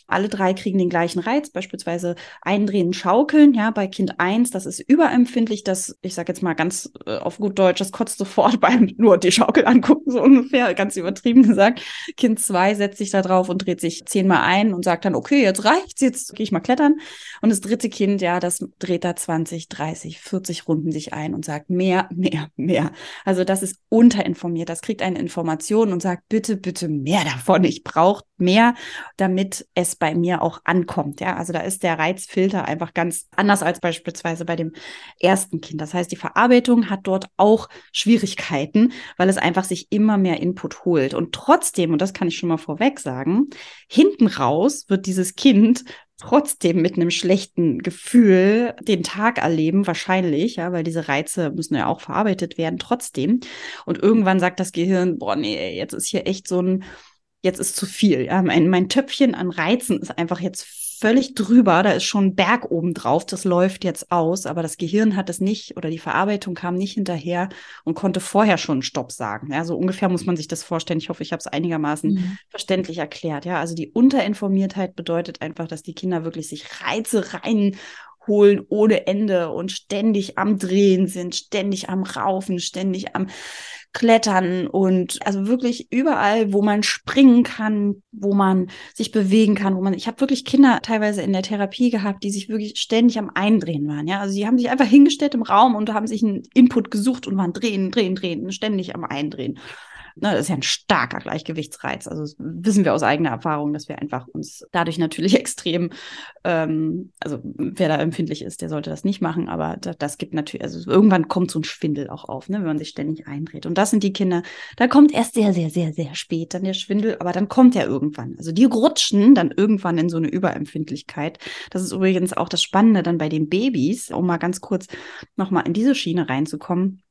alle drei kriegen den gleichen Reiz, beispielsweise eindrehen, schaukeln. Ja, bei Kind 1, das ist überempfindlich, das, ich sage jetzt mal ganz äh, auf gut Deutsch, das kotzt sofort beim nur die Schaukel angucken, so ungefähr, ganz übertrieben gesagt. Kind 2 setzt sich da drauf und dreht sich zehnmal ein und sagt dann, okay, jetzt reicht's, jetzt gehe ich mal klettern. Und das dritte Kind, ja, das dreht da 20, 30, 40 Runden sich ein und sagt mehr, mehr, mehr. Also das ist unterinformiert. Das kriegt eine Information und sagt, bitte, bitte mehr davon. Ich brauche mehr, damit es bei mir auch ankommt. Ja, also da ist der Reizfilter einfach ganz anders als beispielsweise bei dem ersten Kind. Das heißt, die Verarbeitung hat dort auch Schwierigkeiten, weil es einfach sich immer mehr Input holt. Und trotzdem, und das kann ich schon mal vorweg sagen, hinten raus wird dieses Kind trotzdem mit einem schlechten Gefühl den Tag erleben, wahrscheinlich, ja, weil diese Reize müssen ja auch verarbeitet werden, trotzdem. Und irgendwann sagt das Gehirn, boah, nee, jetzt ist hier echt so ein jetzt ist zu viel. Ja, mein, mein Töpfchen an Reizen ist einfach jetzt völlig drüber. Da ist schon ein Berg oben drauf. Das läuft jetzt aus. Aber das Gehirn hat es nicht oder die Verarbeitung kam nicht hinterher und konnte vorher schon einen Stopp sagen. Ja, so ungefähr muss man sich das vorstellen. Ich hoffe, ich habe es einigermaßen mhm. verständlich erklärt. Ja, also die Unterinformiertheit bedeutet einfach, dass die Kinder wirklich sich Reize reinholen ohne Ende und ständig am Drehen sind, ständig am Raufen, ständig am klettern und also wirklich überall, wo man springen kann, wo man sich bewegen kann, wo man, ich habe wirklich Kinder teilweise in der Therapie gehabt, die sich wirklich ständig am Eindrehen waren, ja. Also sie haben sich einfach hingestellt im Raum und haben sich einen Input gesucht und waren drehen, drehen, drehen, ständig am Eindrehen. Ne, das ist ja ein starker Gleichgewichtsreiz. Also wissen wir aus eigener Erfahrung, dass wir einfach uns dadurch natürlich extrem, ähm, also wer da empfindlich ist, der sollte das nicht machen, aber das, das gibt natürlich, also irgendwann kommt so ein Schwindel auch auf, ne, wenn man sich ständig eindreht. Und das sind die Kinder, da kommt erst sehr, sehr, sehr, sehr spät dann der Schwindel, aber dann kommt er irgendwann. Also die rutschen dann irgendwann in so eine Überempfindlichkeit. Das ist übrigens auch das Spannende dann bei den Babys, um mal ganz kurz nochmal in diese Schiene reinzukommen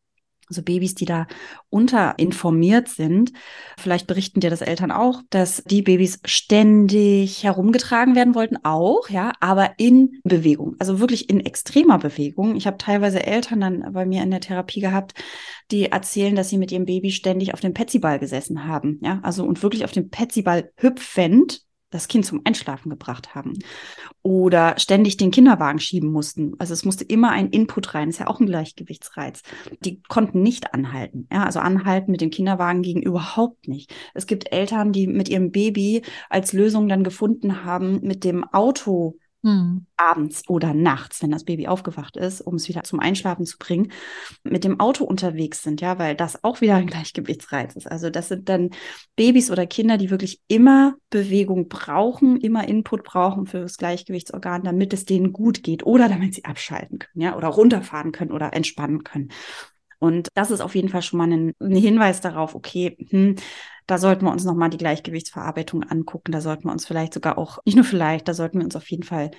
also Babys, die da unterinformiert sind. Vielleicht berichten dir das Eltern auch, dass die Babys ständig herumgetragen werden wollten, auch, ja, aber in Bewegung, also wirklich in extremer Bewegung. Ich habe teilweise Eltern dann bei mir in der Therapie gehabt, die erzählen, dass sie mit ihrem Baby ständig auf dem Petsyball gesessen haben, ja, also und wirklich auf dem Petsyball hüpfend das Kind zum Einschlafen gebracht haben oder ständig den Kinderwagen schieben mussten. Also es musste immer ein Input rein, ist ja auch ein Gleichgewichtsreiz. Die konnten nicht anhalten. Ja, also anhalten mit dem Kinderwagen ging überhaupt nicht. Es gibt Eltern, die mit ihrem Baby als Lösung dann gefunden haben, mit dem Auto hm. abends oder nachts, wenn das Baby aufgewacht ist, um es wieder zum Einschlafen zu bringen, mit dem Auto unterwegs sind, ja, weil das auch wieder ein Gleichgewichtsreiz ist. Also das sind dann Babys oder Kinder, die wirklich immer Bewegung brauchen, immer Input brauchen für das Gleichgewichtsorgan, damit es denen gut geht oder damit sie abschalten können, ja, oder runterfahren können oder entspannen können. Und das ist auf jeden Fall schon mal ein, ein Hinweis darauf, okay, hm, da sollten wir uns nochmal die Gleichgewichtsverarbeitung angucken. Da sollten wir uns vielleicht sogar auch, nicht nur vielleicht, da sollten wir uns auf jeden Fall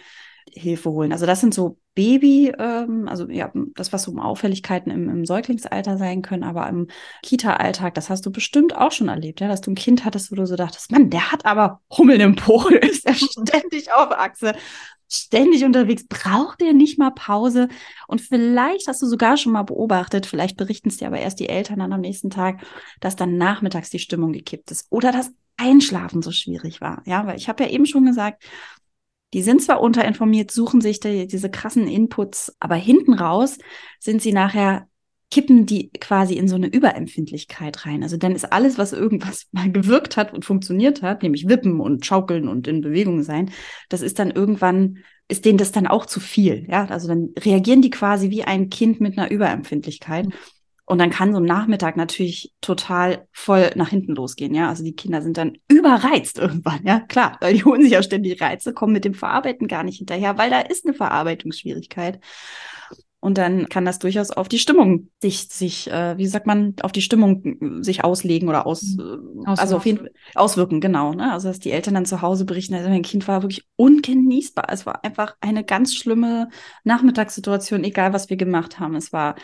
Hilfe holen. Also das sind so Baby, ähm, also ja, das, was so Auffälligkeiten im, im Säuglingsalter sein können, aber im Kita-Alltag, das hast du bestimmt auch schon erlebt, ja, dass du ein Kind hattest, wo du so dachtest, Mann, der hat aber Hummel im Po, ist er ständig auf Achse ständig unterwegs, braucht er nicht mal Pause? Und vielleicht hast du sogar schon mal beobachtet, vielleicht berichten es dir aber erst die Eltern dann am nächsten Tag, dass dann nachmittags die Stimmung gekippt ist oder das Einschlafen so schwierig war. Ja, weil ich habe ja eben schon gesagt, die sind zwar unterinformiert, suchen sich die, diese krassen Inputs, aber hinten raus sind sie nachher kippen die quasi in so eine Überempfindlichkeit rein. Also dann ist alles, was irgendwas mal gewirkt hat und funktioniert hat, nämlich wippen und schaukeln und in Bewegung sein, das ist dann irgendwann, ist denen das dann auch zu viel. Ja, also dann reagieren die quasi wie ein Kind mit einer Überempfindlichkeit. Und dann kann so ein Nachmittag natürlich total voll nach hinten losgehen, ja. Also die Kinder sind dann überreizt irgendwann, ja, klar, weil die holen sich ja ständig Reize, kommen mit dem Verarbeiten gar nicht hinterher, weil da ist eine Verarbeitungsschwierigkeit. Und dann kann das durchaus auf die Stimmung sich, sich, äh, wie sagt man, auf die Stimmung sich auslegen oder aus, mhm. äh, also auf jeden Fall auswirken, genau. Ne? Also dass die Eltern dann zu Hause berichten, also mein Kind war wirklich ungenießbar. Es war einfach eine ganz schlimme Nachmittagssituation, egal was wir gemacht haben. Es war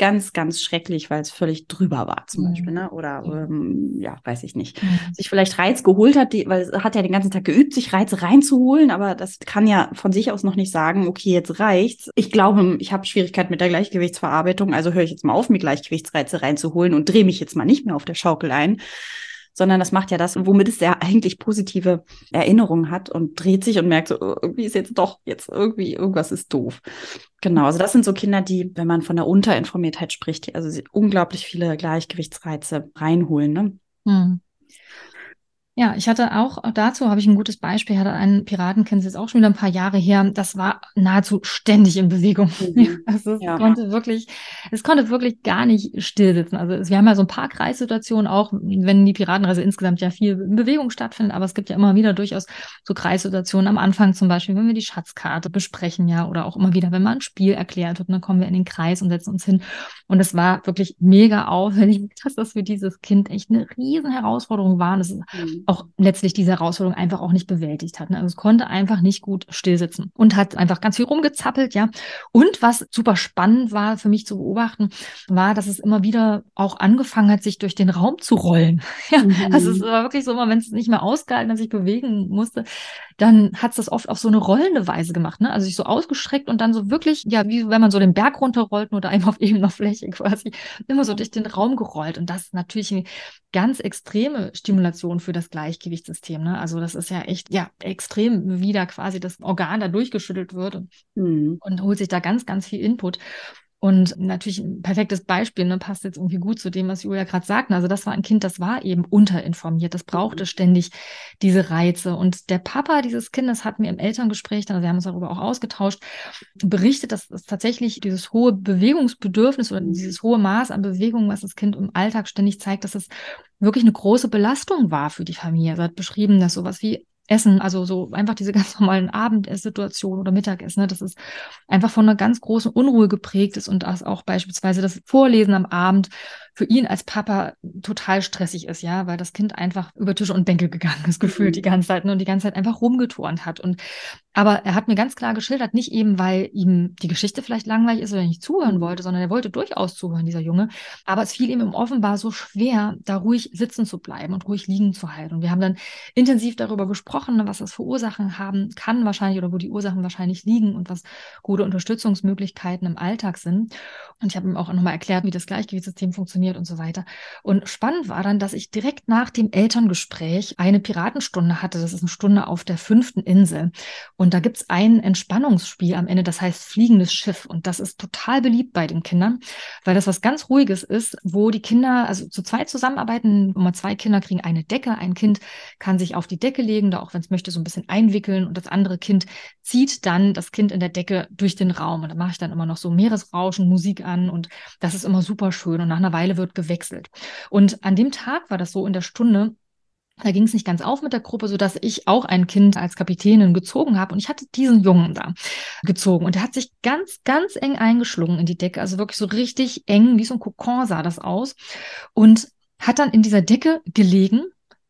ganz, ganz schrecklich, weil es völlig drüber war, zum mhm. Beispiel, ne? Oder ähm, ja, weiß ich nicht. Mhm. Sich vielleicht Reiz geholt hat, die, weil es hat ja den ganzen Tag geübt, sich Reize reinzuholen, aber das kann ja von sich aus noch nicht sagen, okay, jetzt reicht's. Ich glaube, ich habe Schwierigkeiten mit der Gleichgewichtsverarbeitung, also höre ich jetzt mal auf, mir Gleichgewichtsreize reinzuholen und drehe mich jetzt mal nicht mehr auf der Schaukel ein sondern das macht ja das, womit es ja eigentlich positive Erinnerungen hat und dreht sich und merkt so, oh, irgendwie ist jetzt doch, jetzt irgendwie, irgendwas ist doof. Genau, also das sind so Kinder, die, wenn man von der Unterinformiertheit spricht, also unglaublich viele Gleichgewichtsreize reinholen. Ne? Hm. Ja, ich hatte auch dazu habe ich ein gutes Beispiel. Ich hatte einen Piratenkind, ist auch schon wieder ein paar Jahre her. Das war nahezu ständig in Bewegung. Mhm. Also es ja. konnte wirklich, es konnte wirklich gar nicht still sitzen. Also wir haben ja so ein paar Kreissituationen auch, wenn die Piratenreise insgesamt ja viel in Bewegung stattfindet, aber es gibt ja immer wieder durchaus so Kreissituationen am Anfang zum Beispiel, wenn wir die Schatzkarte besprechen, ja, oder auch immer wieder, wenn man ein Spiel erklärt wird, dann kommen wir in den Kreis und setzen uns hin. Und es war wirklich mega auffällig, dass das für dieses Kind echt eine riesen Herausforderung war. Und das ist mhm auch letztlich diese Herausforderung einfach auch nicht bewältigt hat. Ne? Also es konnte einfach nicht gut stillsitzen und hat einfach ganz viel rumgezappelt, ja. Und was super spannend war für mich zu beobachten, war, dass es immer wieder auch angefangen hat, sich durch den Raum zu rollen. ja, mhm. also es war wirklich so, wenn es nicht mehr ausgehalten hat, sich bewegen musste, dann hat es das oft auf so eine rollende Weise gemacht, ne? Also sich so ausgestreckt und dann so wirklich, ja, wie wenn man so den Berg runterrollt oder einfach auf ebener Fläche quasi, immer so durch den Raum gerollt. Und das ist natürlich eine ganz extreme Stimulation für das Gleichgewichtssystem. Ne? Also das ist ja echt, ja, extrem, wie da quasi das Organ da durchgeschüttelt wird mhm. und holt sich da ganz, ganz viel Input. Und natürlich ein perfektes Beispiel, ne, passt jetzt irgendwie gut zu dem, was Julia gerade sagte. Also das war ein Kind, das war eben unterinformiert, das brauchte mhm. ständig diese Reize. Und der Papa dieses Kindes hat mir im Elterngespräch, also wir haben uns darüber auch ausgetauscht, berichtet, dass es tatsächlich dieses hohe Bewegungsbedürfnis oder mhm. dieses hohe Maß an Bewegung, was das Kind im Alltag ständig zeigt, dass es wirklich eine große Belastung war für die Familie. Er hat beschrieben, dass sowas wie Essen, also so einfach diese ganz normalen Abendesssituationen oder Mittagessen, ne, dass es einfach von einer ganz großen Unruhe geprägt ist und dass auch beispielsweise das Vorlesen am Abend für ihn als Papa total stressig ist, ja, weil das Kind einfach über Tische und Bänke gegangen ist, gefühlt mhm. die ganze Zeit ne, und die ganze Zeit einfach rumgeturnt hat. Und aber er hat mir ganz klar geschildert, nicht eben, weil ihm die Geschichte vielleicht langweilig ist oder nicht zuhören mhm. wollte, sondern er wollte durchaus zuhören, dieser Junge. Aber es fiel ihm offenbar so schwer, da ruhig sitzen zu bleiben und ruhig liegen zu halten. Und wir haben dann intensiv darüber gesprochen, ne, was das für Ursachen haben kann wahrscheinlich oder wo die Ursachen wahrscheinlich liegen und was gute Unterstützungsmöglichkeiten im Alltag sind. Und ich habe ihm auch nochmal erklärt, wie das Gleichgewichtssystem funktioniert funktioniert und so weiter. Und spannend war dann, dass ich direkt nach dem Elterngespräch eine Piratenstunde hatte. Das ist eine Stunde auf der fünften Insel. Und da gibt es ein Entspannungsspiel am Ende, das heißt Fliegendes Schiff. Und das ist total beliebt bei den Kindern, weil das was ganz Ruhiges ist, wo die Kinder, also zu zweit zusammenarbeiten, immer zwei Kinder kriegen eine Decke. Ein Kind kann sich auf die Decke legen, da auch wenn es möchte, so ein bisschen einwickeln und das andere Kind zieht dann das Kind in der Decke durch den Raum. Und da mache ich dann immer noch so Meeresrauschen, Musik an und das ist immer super schön. Und nach einer Weile wird gewechselt. Und an dem Tag war das so in der Stunde, da ging es nicht ganz auf mit der Gruppe, so dass ich auch ein Kind als Kapitänin gezogen habe. Und ich hatte diesen Jungen da gezogen. Und der hat sich ganz, ganz eng eingeschlungen in die Decke, also wirklich so richtig eng, wie so ein Kokon sah das aus. Und hat dann in dieser Decke gelegen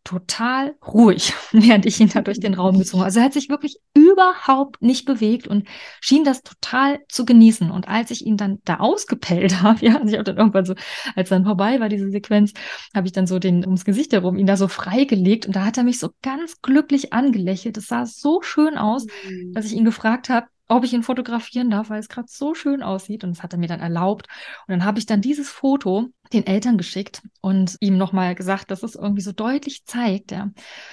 total ruhig, während ich ihn da durch den Raum gezogen habe. Also er hat sich wirklich überhaupt nicht bewegt und schien das total zu genießen. Und als ich ihn dann da ausgepellt habe, ja, also ich habe dann irgendwann so, als dann vorbei war diese Sequenz, habe ich dann so den ums Gesicht herum ihn da so freigelegt und da hat er mich so ganz glücklich angelächelt. Das sah so schön aus, mhm. dass ich ihn gefragt habe, ob ich ihn fotografieren darf, weil es gerade so schön aussieht. Und das hat er mir dann erlaubt. Und dann habe ich dann dieses Foto den Eltern geschickt und ihm nochmal gesagt, dass es irgendwie so deutlich zeigt, ja,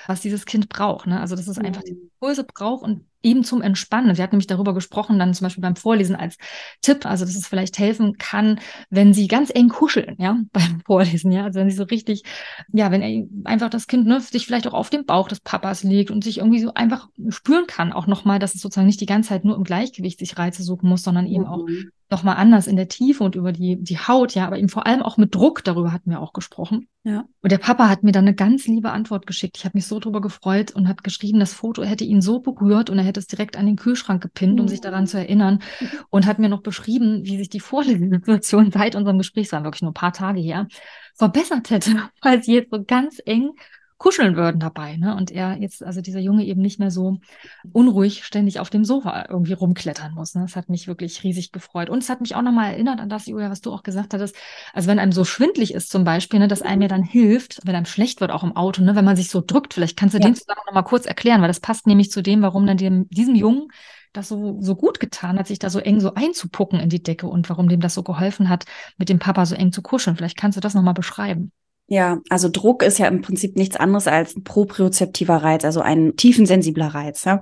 was dieses Kind braucht. Ne? Also, dass es mhm. einfach die Impulse braucht und eben zum Entspannen. Sie hat nämlich darüber gesprochen, dann zum Beispiel beim Vorlesen als Tipp, also dass es vielleicht helfen kann, wenn sie ganz eng kuscheln, ja, beim Vorlesen, ja, also wenn sie so richtig, ja, wenn einfach das Kind ne, sich vielleicht auch auf dem Bauch des Papas legt und sich irgendwie so einfach spüren kann, auch nochmal, dass es sozusagen nicht die ganze Zeit nur im Gleichgewicht sich Reize suchen muss, sondern eben mhm. auch nochmal anders in der Tiefe und über die, die Haut, ja, aber eben vor allem auch mit Druck, darüber hatten wir auch gesprochen. Ja. Und der Papa hat mir dann eine ganz liebe Antwort geschickt. Ich habe mich so drüber gefreut und hat geschrieben, das Foto hätte ihn so berührt und er hätte es direkt an den Kühlschrank gepinnt, mhm. um sich daran zu erinnern. Und hat mir noch beschrieben, wie sich die Vorlesesituation seit unserem Gespräch, es waren wirklich nur ein paar Tage her, verbessert hätte, weil sie jetzt so ganz eng kuscheln würden dabei. Ne? Und er jetzt, also dieser Junge eben nicht mehr so unruhig ständig auf dem Sofa irgendwie rumklettern muss. Ne? Das hat mich wirklich riesig gefreut. Und es hat mich auch nochmal erinnert an das, Julia, was du auch gesagt hattest. Also wenn einem so schwindlig ist zum Beispiel, ne, dass einem ja dann hilft, wenn einem schlecht wird auch im Auto, ne, wenn man sich so drückt. Vielleicht kannst du ja. den zusammen nochmal kurz erklären, weil das passt nämlich zu dem, warum dann dem, diesem Jungen das so, so gut getan hat, sich da so eng so einzupucken in die Decke und warum dem das so geholfen hat, mit dem Papa so eng zu kuscheln. Vielleicht kannst du das nochmal beschreiben. Ja, also Druck ist ja im Prinzip nichts anderes als ein propriozeptiver Reiz, also ein tiefensensibler Reiz. Ja?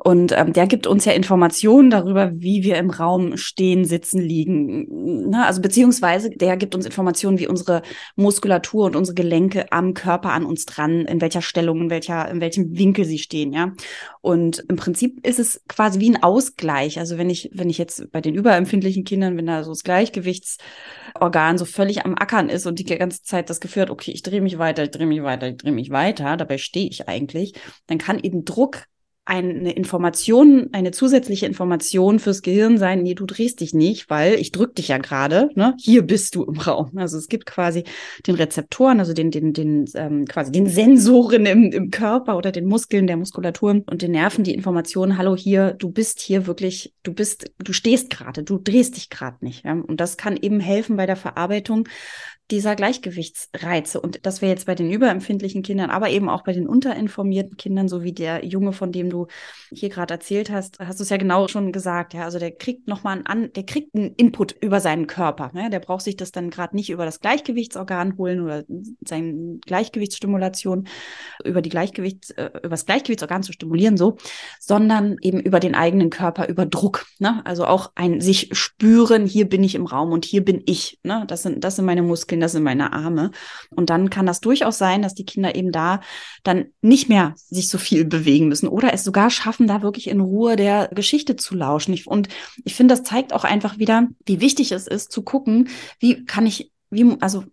Und ähm, der gibt uns ja Informationen darüber, wie wir im Raum stehen, sitzen, liegen. Ne? Also beziehungsweise der gibt uns Informationen, wie unsere Muskulatur und unsere Gelenke am Körper an uns dran, in welcher Stellung, in welcher, in welchem Winkel sie stehen, ja. Und im Prinzip ist es quasi wie ein Ausgleich. Also wenn ich, wenn ich jetzt bei den überempfindlichen Kindern, wenn da so das Gleichgewichtsorgan so völlig am Ackern ist und die ganze Zeit das Gefühl hat, okay, ich drehe mich weiter, ich drehe mich weiter, ich drehe mich weiter, dabei stehe ich eigentlich, dann kann eben Druck eine Information, eine zusätzliche Information fürs Gehirn sein, nee, du drehst dich nicht, weil ich drück dich ja gerade, ne? Hier bist du im Raum. Also es gibt quasi den Rezeptoren, also den, den, den, ähm, quasi den Sensoren im, im Körper oder den Muskeln der Muskulatur und den Nerven die Information, hallo hier, du bist hier wirklich, du bist, du stehst gerade, du drehst dich gerade nicht. Ja? Und das kann eben helfen bei der Verarbeitung dieser Gleichgewichtsreize. Und das wäre jetzt bei den überempfindlichen Kindern, aber eben auch bei den unterinformierten Kindern, so wie der Junge, von dem du du hier gerade erzählt hast, hast du es ja genau schon gesagt, ja. Also der kriegt nochmal einen der kriegt einen Input über seinen Körper. Ne? Der braucht sich das dann gerade nicht über das Gleichgewichtsorgan holen oder seine Gleichgewichtsstimulation über die Gleichgewichts, äh, über das Gleichgewichtsorgan zu stimulieren, so, sondern eben über den eigenen Körper, über Druck. Ne? Also auch ein sich spüren, hier bin ich im Raum und hier bin ich. Ne? Das sind, das sind meine Muskeln, das sind meine Arme. Und dann kann das durchaus sein, dass die Kinder eben da dann nicht mehr sich so viel bewegen müssen oder es sogar schaffen, da wirklich in Ruhe der Geschichte zu lauschen. Ich, und ich finde, das zeigt auch einfach wieder, wie wichtig es ist, zu gucken, wie kann ich wie, also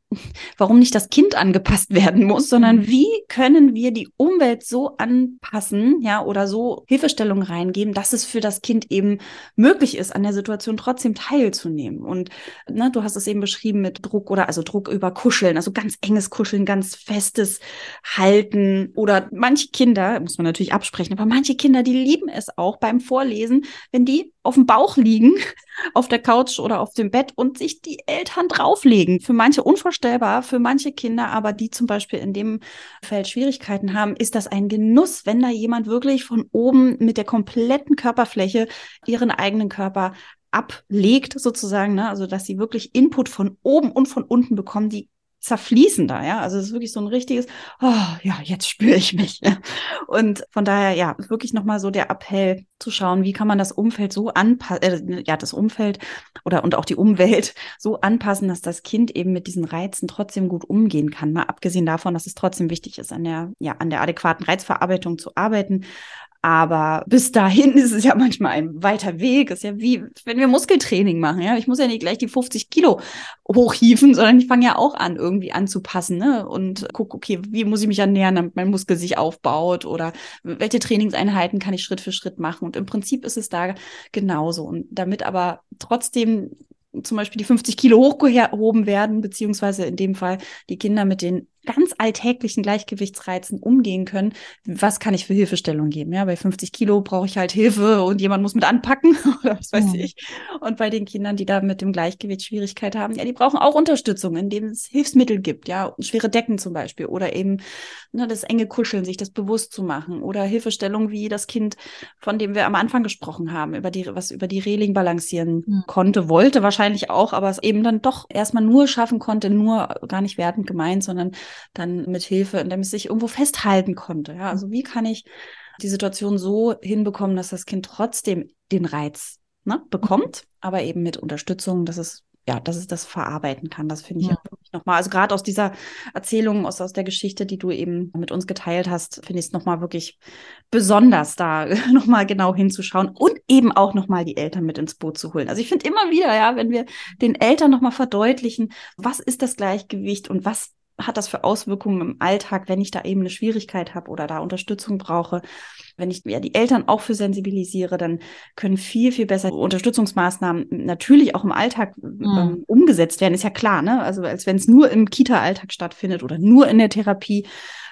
warum nicht das Kind angepasst werden muss, sondern mhm. wie können wir die Umwelt so anpassen, ja, oder so Hilfestellungen reingeben, dass es für das Kind eben möglich ist, an der Situation trotzdem teilzunehmen. Und ne, du hast es eben beschrieben mit Druck oder also Druck über Kuscheln, also ganz enges Kuscheln, ganz festes Halten oder manche Kinder, muss man natürlich absprechen, aber manche Kinder, die lieben es auch beim Vorlesen, wenn die auf dem Bauch liegen, auf der Couch oder auf dem Bett und sich die Eltern drauflegen. Für manche unvorstellbar, für manche Kinder, aber die zum Beispiel in dem Feld Schwierigkeiten haben, ist das ein Genuss, wenn da jemand wirklich von oben mit der kompletten Körperfläche ihren eigenen Körper ablegt, sozusagen, ne? also dass sie wirklich Input von oben und von unten bekommen, die zerfließen da, ja. Also es ist wirklich so ein richtiges, oh, ja, jetzt spüre ich mich. Und von daher, ja, wirklich nochmal so der Appell zu schauen, wie kann man das Umfeld so anpassen, äh, ja, das Umfeld oder und auch die Umwelt so anpassen, dass das Kind eben mit diesen Reizen trotzdem gut umgehen kann. Mal abgesehen davon, dass es trotzdem wichtig ist, an der, ja, an der adäquaten Reizverarbeitung zu arbeiten. Aber bis dahin ist es ja manchmal ein weiter Weg. Ist ja wie, wenn wir Muskeltraining machen. Ja, ich muss ja nicht gleich die 50 Kilo hochhieven, sondern ich fange ja auch an, irgendwie anzupassen. Ne? Und guck, okay, wie muss ich mich ernähren, damit mein Muskel sich aufbaut? Oder welche Trainingseinheiten kann ich Schritt für Schritt machen? Und im Prinzip ist es da genauso. Und damit aber trotzdem zum Beispiel die 50 Kilo hochgehoben werden, beziehungsweise in dem Fall die Kinder mit den ganz alltäglichen Gleichgewichtsreizen umgehen können, was kann ich für Hilfestellung geben? Ja, bei 50 Kilo brauche ich halt Hilfe und jemand muss mit anpacken oder was weiß ja. ich. Und bei den Kindern, die da mit dem Gleichgewicht Schwierigkeit haben, ja, die brauchen auch Unterstützung, indem es Hilfsmittel gibt, ja, schwere Decken zum Beispiel oder eben ne, das enge Kuscheln, sich das bewusst zu machen oder Hilfestellung wie das Kind, von dem wir am Anfang gesprochen haben, über die, was über die Reling balancieren ja. konnte, wollte wahrscheinlich auch, aber es eben dann doch erstmal nur schaffen konnte, nur gar nicht wertend gemeint, sondern dann mit Hilfe, indem es sich irgendwo festhalten konnte. Ja, also wie kann ich die Situation so hinbekommen, dass das Kind trotzdem den Reiz ne, bekommt, aber eben mit Unterstützung, dass es ja, dass es das verarbeiten kann. Das finde ich ja. wirklich nochmal. Also gerade aus dieser Erzählung, aus, aus der Geschichte, die du eben mit uns geteilt hast, finde ich es nochmal wirklich besonders, da nochmal genau hinzuschauen und eben auch nochmal die Eltern mit ins Boot zu holen. Also ich finde immer wieder, ja, wenn wir den Eltern nochmal verdeutlichen, was ist das Gleichgewicht und was hat das für Auswirkungen im Alltag, wenn ich da eben eine Schwierigkeit habe oder da Unterstützung brauche? Wenn ich ja die Eltern auch für sensibilisiere, dann können viel, viel besser Unterstützungsmaßnahmen natürlich auch im Alltag mhm. ähm, umgesetzt werden, ist ja klar, ne? Also als wenn es nur im Kita-Alltag stattfindet oder nur in der Therapie,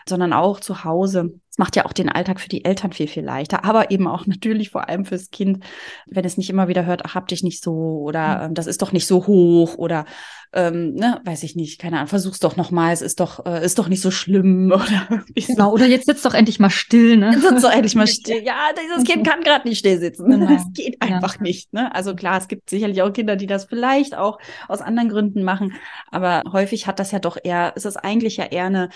sondern auch zu Hause. Es macht ja auch den Alltag für die Eltern viel, viel leichter, aber eben auch natürlich vor allem fürs Kind, wenn es nicht immer wieder hört, ach, hab dich nicht so oder mhm. ähm, das ist doch nicht so hoch oder ähm, ne, weiß ich nicht, keine Ahnung, versuch's doch nochmal, es ist doch, äh, ist doch nicht so schlimm oder Genau, oder jetzt sitzt doch endlich mal still, ne? Jetzt sitzt doch endlich mal still. Ja, dieses Kind kann gerade nicht still sitzen. Genau. Das geht einfach ja. nicht, ne? Also klar, es gibt sicherlich auch Kinder, die das vielleicht auch aus anderen Gründen machen, aber häufig hat das ja doch eher, ist es eigentlich ja eher eine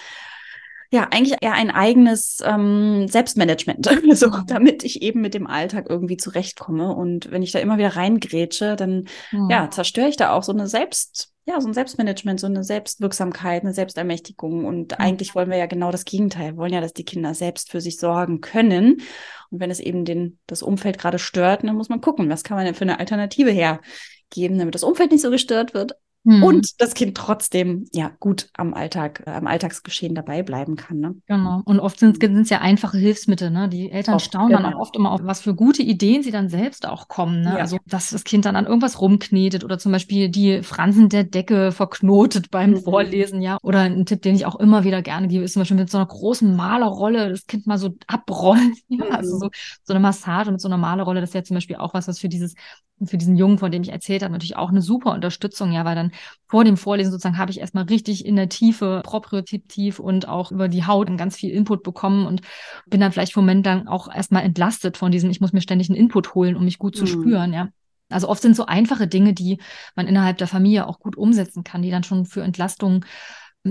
ja, eigentlich eher ein eigenes ähm, Selbstmanagement, so, mhm. damit ich eben mit dem Alltag irgendwie zurechtkomme. Und wenn ich da immer wieder reingrätsche, dann mhm. ja, zerstöre ich da auch so eine Selbst, ja, so ein Selbstmanagement, so eine Selbstwirksamkeit, eine Selbstermächtigung. Und mhm. eigentlich wollen wir ja genau das Gegenteil. Wir wollen ja, dass die Kinder selbst für sich sorgen können. Und wenn es eben den, das Umfeld gerade stört, dann muss man gucken, was kann man denn für eine Alternative hergeben, damit das Umfeld nicht so gestört wird, mhm. und das Kind trotzdem ja gut am Alltag, äh, am Alltagsgeschehen dabei bleiben kann. Ne? Genau. Und oft sind es ja einfache Hilfsmittel. Ne? Die Eltern oft, staunen genau. dann auch oft immer auf, was für gute Ideen sie dann selbst auch kommen. Ne? Ja. Also, dass das Kind dann an irgendwas rumknetet oder zum Beispiel die Fransen der Decke verknotet beim mhm. Vorlesen, ja. Oder ein Tipp, den ich auch immer wieder gerne gebe, ist zum Beispiel mit so einer großen Malerrolle das Kind mal so abrollen. Ja? Mhm. Also so, so eine Massage mit so einer Malerrolle, das ist ja zum Beispiel auch was, was für dieses für diesen Jungen, von dem ich erzählt habe, natürlich auch eine super Unterstützung, ja, weil dann vor dem Vorlesen sozusagen habe ich erstmal richtig in der Tiefe, propriozeptiv und auch über die Haut ganz viel Input bekommen und bin dann vielleicht einen Moment dann auch erstmal entlastet von diesem, ich muss mir ständig einen Input holen, um mich gut zu mhm. spüren, ja. Also oft sind so einfache Dinge, die man innerhalb der Familie auch gut umsetzen kann, die dann schon für Entlastung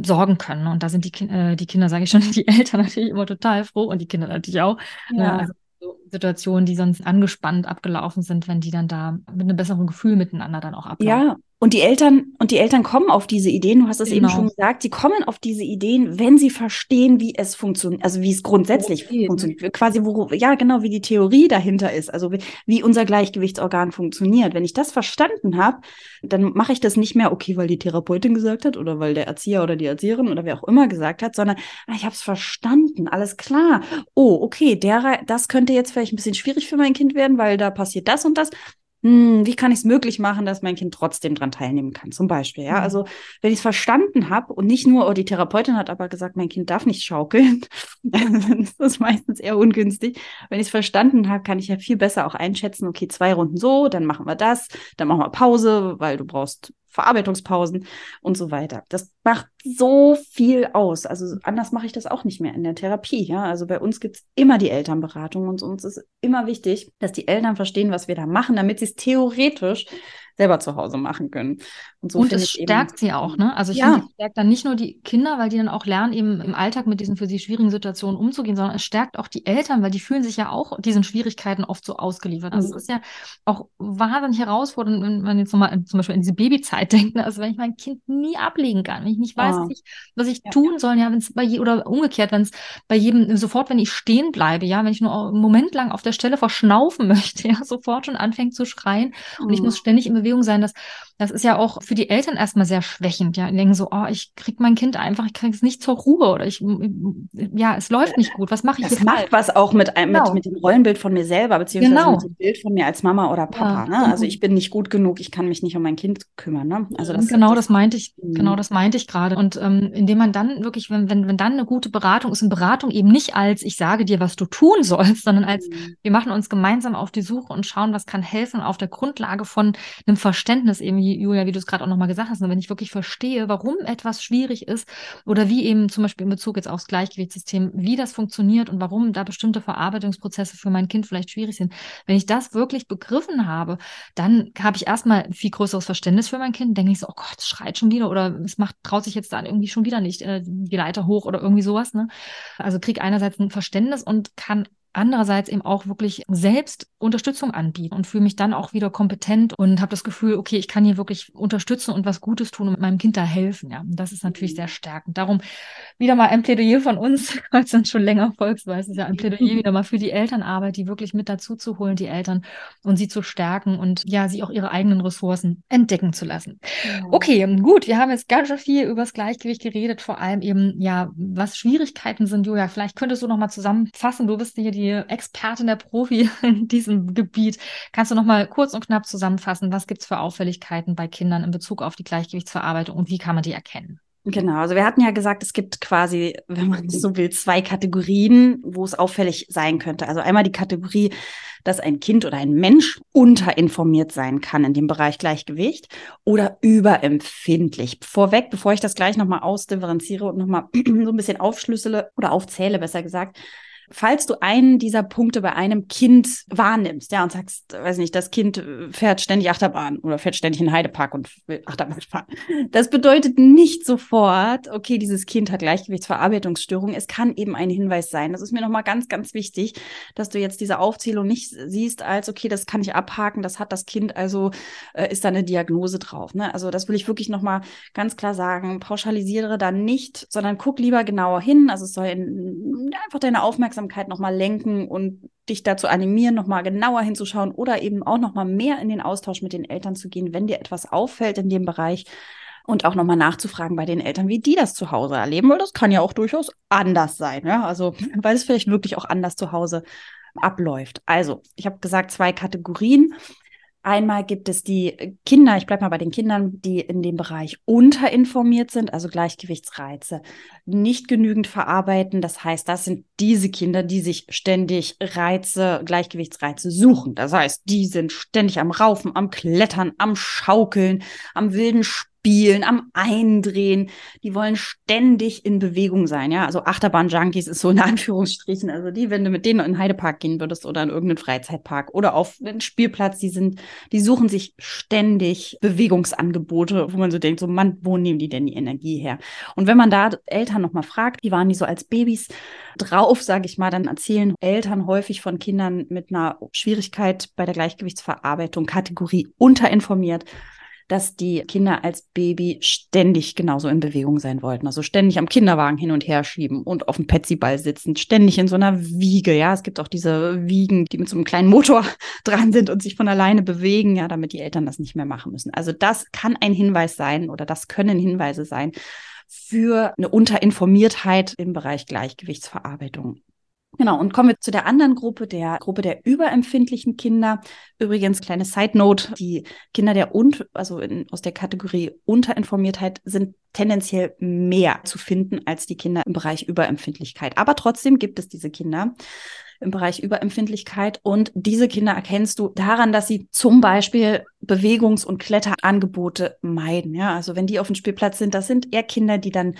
sorgen können. Und da sind die, äh, die Kinder, sage ich schon, die Eltern natürlich immer total froh und die Kinder natürlich auch. Ne? Ja. Ne? Also so Situationen, die sonst angespannt abgelaufen sind, wenn die dann da mit einem besseren Gefühl miteinander dann auch ablaufen. Ja, und die Eltern, und die Eltern kommen auf diese Ideen, du hast es genau. eben schon gesagt, sie kommen auf diese Ideen, wenn sie verstehen, wie es funktioniert, also wie es grundsätzlich okay. funktioniert. Quasi, wo, ja, genau, wie die Theorie dahinter ist, also wie, wie unser Gleichgewichtsorgan funktioniert. Wenn ich das verstanden habe, dann mache ich das nicht mehr, okay, weil die Therapeutin gesagt hat oder weil der Erzieher oder die Erzieherin oder wer auch immer gesagt hat, sondern ah, ich habe es verstanden, alles klar. Oh, okay, der, das könnte jetzt vielleicht ein bisschen schwierig für mein Kind werden, weil da passiert das und das hm, wie kann ich es möglich machen, dass mein Kind trotzdem dran teilnehmen kann, zum Beispiel. Ja, mhm. also wenn ich es verstanden habe und nicht nur, oh, die Therapeutin hat aber gesagt, mein Kind darf nicht schaukeln, dann ist das meistens eher ungünstig. Wenn ich es verstanden habe, kann ich ja viel besser auch einschätzen, okay, zwei Runden so, dann machen wir das, dann machen wir Pause, weil du brauchst Verarbeitungspausen und so weiter. Das macht so viel aus. Also anders mache ich das auch nicht mehr in der Therapie. Ja, also bei uns gibt es immer die Elternberatung und uns ist immer wichtig, dass die Eltern verstehen, was wir da machen, damit sie es theoretisch selber zu Hause machen können. Und, so und es stärkt eben, sie auch, ne? Also ich ja. finde, es stärkt dann nicht nur die Kinder, weil die dann auch lernen, eben im Alltag mit diesen für sie schwierigen Situationen umzugehen, sondern es stärkt auch die Eltern, weil die fühlen sich ja auch diesen Schwierigkeiten oft so ausgeliefert. Also mhm. es ist ja auch wahnsinnig herausfordernd, wenn man jetzt nochmal zum Beispiel an diese Babyzeit denkt, ne? also wenn ich mein Kind nie ablegen kann, wenn ich nicht weiß, oh. was ich, was ich ja. tun soll, ja, wenn es bei je, oder umgekehrt, wenn es bei jedem, sofort, wenn ich stehen bleibe, ja, wenn ich nur einen Moment lang auf der Stelle verschnaufen möchte, ja, sofort schon anfängt zu schreien mhm. und ich mhm. muss ständig in Bewegung sein, das, das ist ja auch für die Eltern erstmal sehr schwächend, ja. Die denken so, oh, ich krieg mein Kind einfach, ich krieg es nicht zur Ruhe oder ich, ja, es läuft nicht gut. Was mache ich das macht was auch mit, genau. mit, mit dem Rollenbild von mir selber, beziehungsweise genau. mit dem Bild von mir als Mama oder Papa. Ja, ne? Genau. Also ich bin nicht gut genug, ich kann mich nicht um mein Kind kümmern. Ne? Also das, genau, das, das meinte ich, mh. genau das meinte ich gerade. Und ähm, indem man dann wirklich, wenn, wenn, wenn dann eine gute Beratung ist, eine Beratung eben nicht als, ich sage dir, was du tun sollst, sondern als, mhm. wir machen uns gemeinsam auf die Suche und schauen, was kann helfen auf der Grundlage von einem Verständnis, eben, Julia, wie du es gerade auch nochmal gesagt hast, wenn ich wirklich verstehe, warum etwas schwierig ist oder wie eben zum Beispiel in Bezug jetzt aufs Gleichgewichtssystem, wie das funktioniert und warum da bestimmte Verarbeitungsprozesse für mein Kind vielleicht schwierig sind. Wenn ich das wirklich begriffen habe, dann habe ich erstmal ein viel größeres Verständnis für mein Kind. Denke ich so, oh Gott, es schreit schon wieder oder es macht, traut sich jetzt dann irgendwie schon wieder nicht äh, die Leiter hoch oder irgendwie sowas. Ne? Also kriege einerseits ein Verständnis und kann andererseits eben auch wirklich selbst Unterstützung anbieten und fühle mich dann auch wieder kompetent und habe das Gefühl, okay, ich kann hier wirklich unterstützen und was Gutes tun und meinem Kind da helfen. Ja, und das ist natürlich mhm. sehr stärkend. Darum wieder mal ein Plädoyer von uns, als dann schon länger Volksweise ist ja ein Plädoyer wieder mal für die Elternarbeit, die wirklich mit dazu zu holen, die Eltern und sie zu stärken und ja, sie auch ihre eigenen Ressourcen entdecken zu lassen. Ja. Okay, gut, wir haben jetzt ganz schön viel über das Gleichgewicht geredet, vor allem eben ja, was Schwierigkeiten sind, Julia. Vielleicht könntest du noch mal zusammenfassen. Du bist hier die Expertin, der Profi in diesem Gebiet. Kannst du noch mal kurz und knapp zusammenfassen, was gibt es für Auffälligkeiten bei Kindern in Bezug auf die Gleichgewichtsverarbeitung und wie kann man die erkennen? Genau, also wir hatten ja gesagt, es gibt quasi, wenn man so will, zwei Kategorien, wo es auffällig sein könnte. Also einmal die Kategorie, dass ein Kind oder ein Mensch unterinformiert sein kann in dem Bereich Gleichgewicht oder überempfindlich. Vorweg, bevor ich das gleich nochmal ausdifferenziere und nochmal so ein bisschen aufschlüssele oder aufzähle, besser gesagt, falls du einen dieser Punkte bei einem Kind wahrnimmst, ja, und sagst, weiß nicht, das Kind fährt ständig Achterbahn oder fährt ständig in Heidepark und will Achterbahn fahren. Das bedeutet nicht sofort, okay, dieses Kind hat Gleichgewichtsverarbeitungsstörung. Es kann eben ein Hinweis sein. Das ist mir nochmal ganz, ganz wichtig, dass du jetzt diese Aufzählung nicht siehst als, okay, das kann ich abhaken, das hat das Kind, also äh, ist da eine Diagnose drauf. Ne? Also das will ich wirklich nochmal ganz klar sagen. Pauschalisiere da nicht, sondern guck lieber genauer hin. Also es soll in, einfach deine Aufmerksamkeit Aufmerksamkeit nochmal lenken und dich dazu animieren, nochmal genauer hinzuschauen oder eben auch nochmal mehr in den Austausch mit den Eltern zu gehen, wenn dir etwas auffällt in dem Bereich und auch nochmal nachzufragen bei den Eltern, wie die das zu Hause erleben, weil das kann ja auch durchaus anders sein, ja, also weil es vielleicht wirklich auch anders zu Hause abläuft. Also, ich habe gesagt, zwei Kategorien. Einmal gibt es die Kinder, ich bleibe mal bei den Kindern, die in dem Bereich unterinformiert sind, also Gleichgewichtsreize nicht genügend verarbeiten. Das heißt, das sind diese Kinder, die sich ständig Reize, Gleichgewichtsreize suchen. Das heißt, die sind ständig am Raufen, am Klettern, am Schaukeln, am wilden Spielen Spielen, am Eindrehen. Die wollen ständig in Bewegung sein, ja. Also Achterbahn-Junkies ist so in Anführungsstrichen. Also die, wenn du mit denen in den Heidepark gehen würdest oder in irgendeinen Freizeitpark oder auf einen Spielplatz, die sind, die suchen sich ständig Bewegungsangebote, wo man so denkt, so Mann, wo nehmen die denn die Energie her? Und wenn man da Eltern nochmal fragt, die waren die so als Babys drauf, sage ich mal, dann erzählen Eltern häufig von Kindern mit einer Schwierigkeit bei der Gleichgewichtsverarbeitung, Kategorie unterinformiert, dass die Kinder als Baby ständig genauso in Bewegung sein wollten. Also ständig am Kinderwagen hin und her schieben und auf dem Petsyball sitzen, ständig in so einer Wiege. Ja, es gibt auch diese Wiegen, die mit so einem kleinen Motor dran sind und sich von alleine bewegen, ja, damit die Eltern das nicht mehr machen müssen. Also das kann ein Hinweis sein oder das können Hinweise sein für eine Unterinformiertheit im Bereich Gleichgewichtsverarbeitung. Genau, und kommen wir zu der anderen Gruppe, der Gruppe der überempfindlichen Kinder. Übrigens, kleine Side Note, die Kinder der und, also in, aus der Kategorie Unterinformiertheit sind tendenziell mehr zu finden als die Kinder im Bereich Überempfindlichkeit. Aber trotzdem gibt es diese Kinder im Bereich Überempfindlichkeit. Und diese Kinder erkennst du daran, dass sie zum Beispiel Bewegungs- und Kletterangebote meiden. Ja, also wenn die auf dem Spielplatz sind, das sind eher Kinder, die dann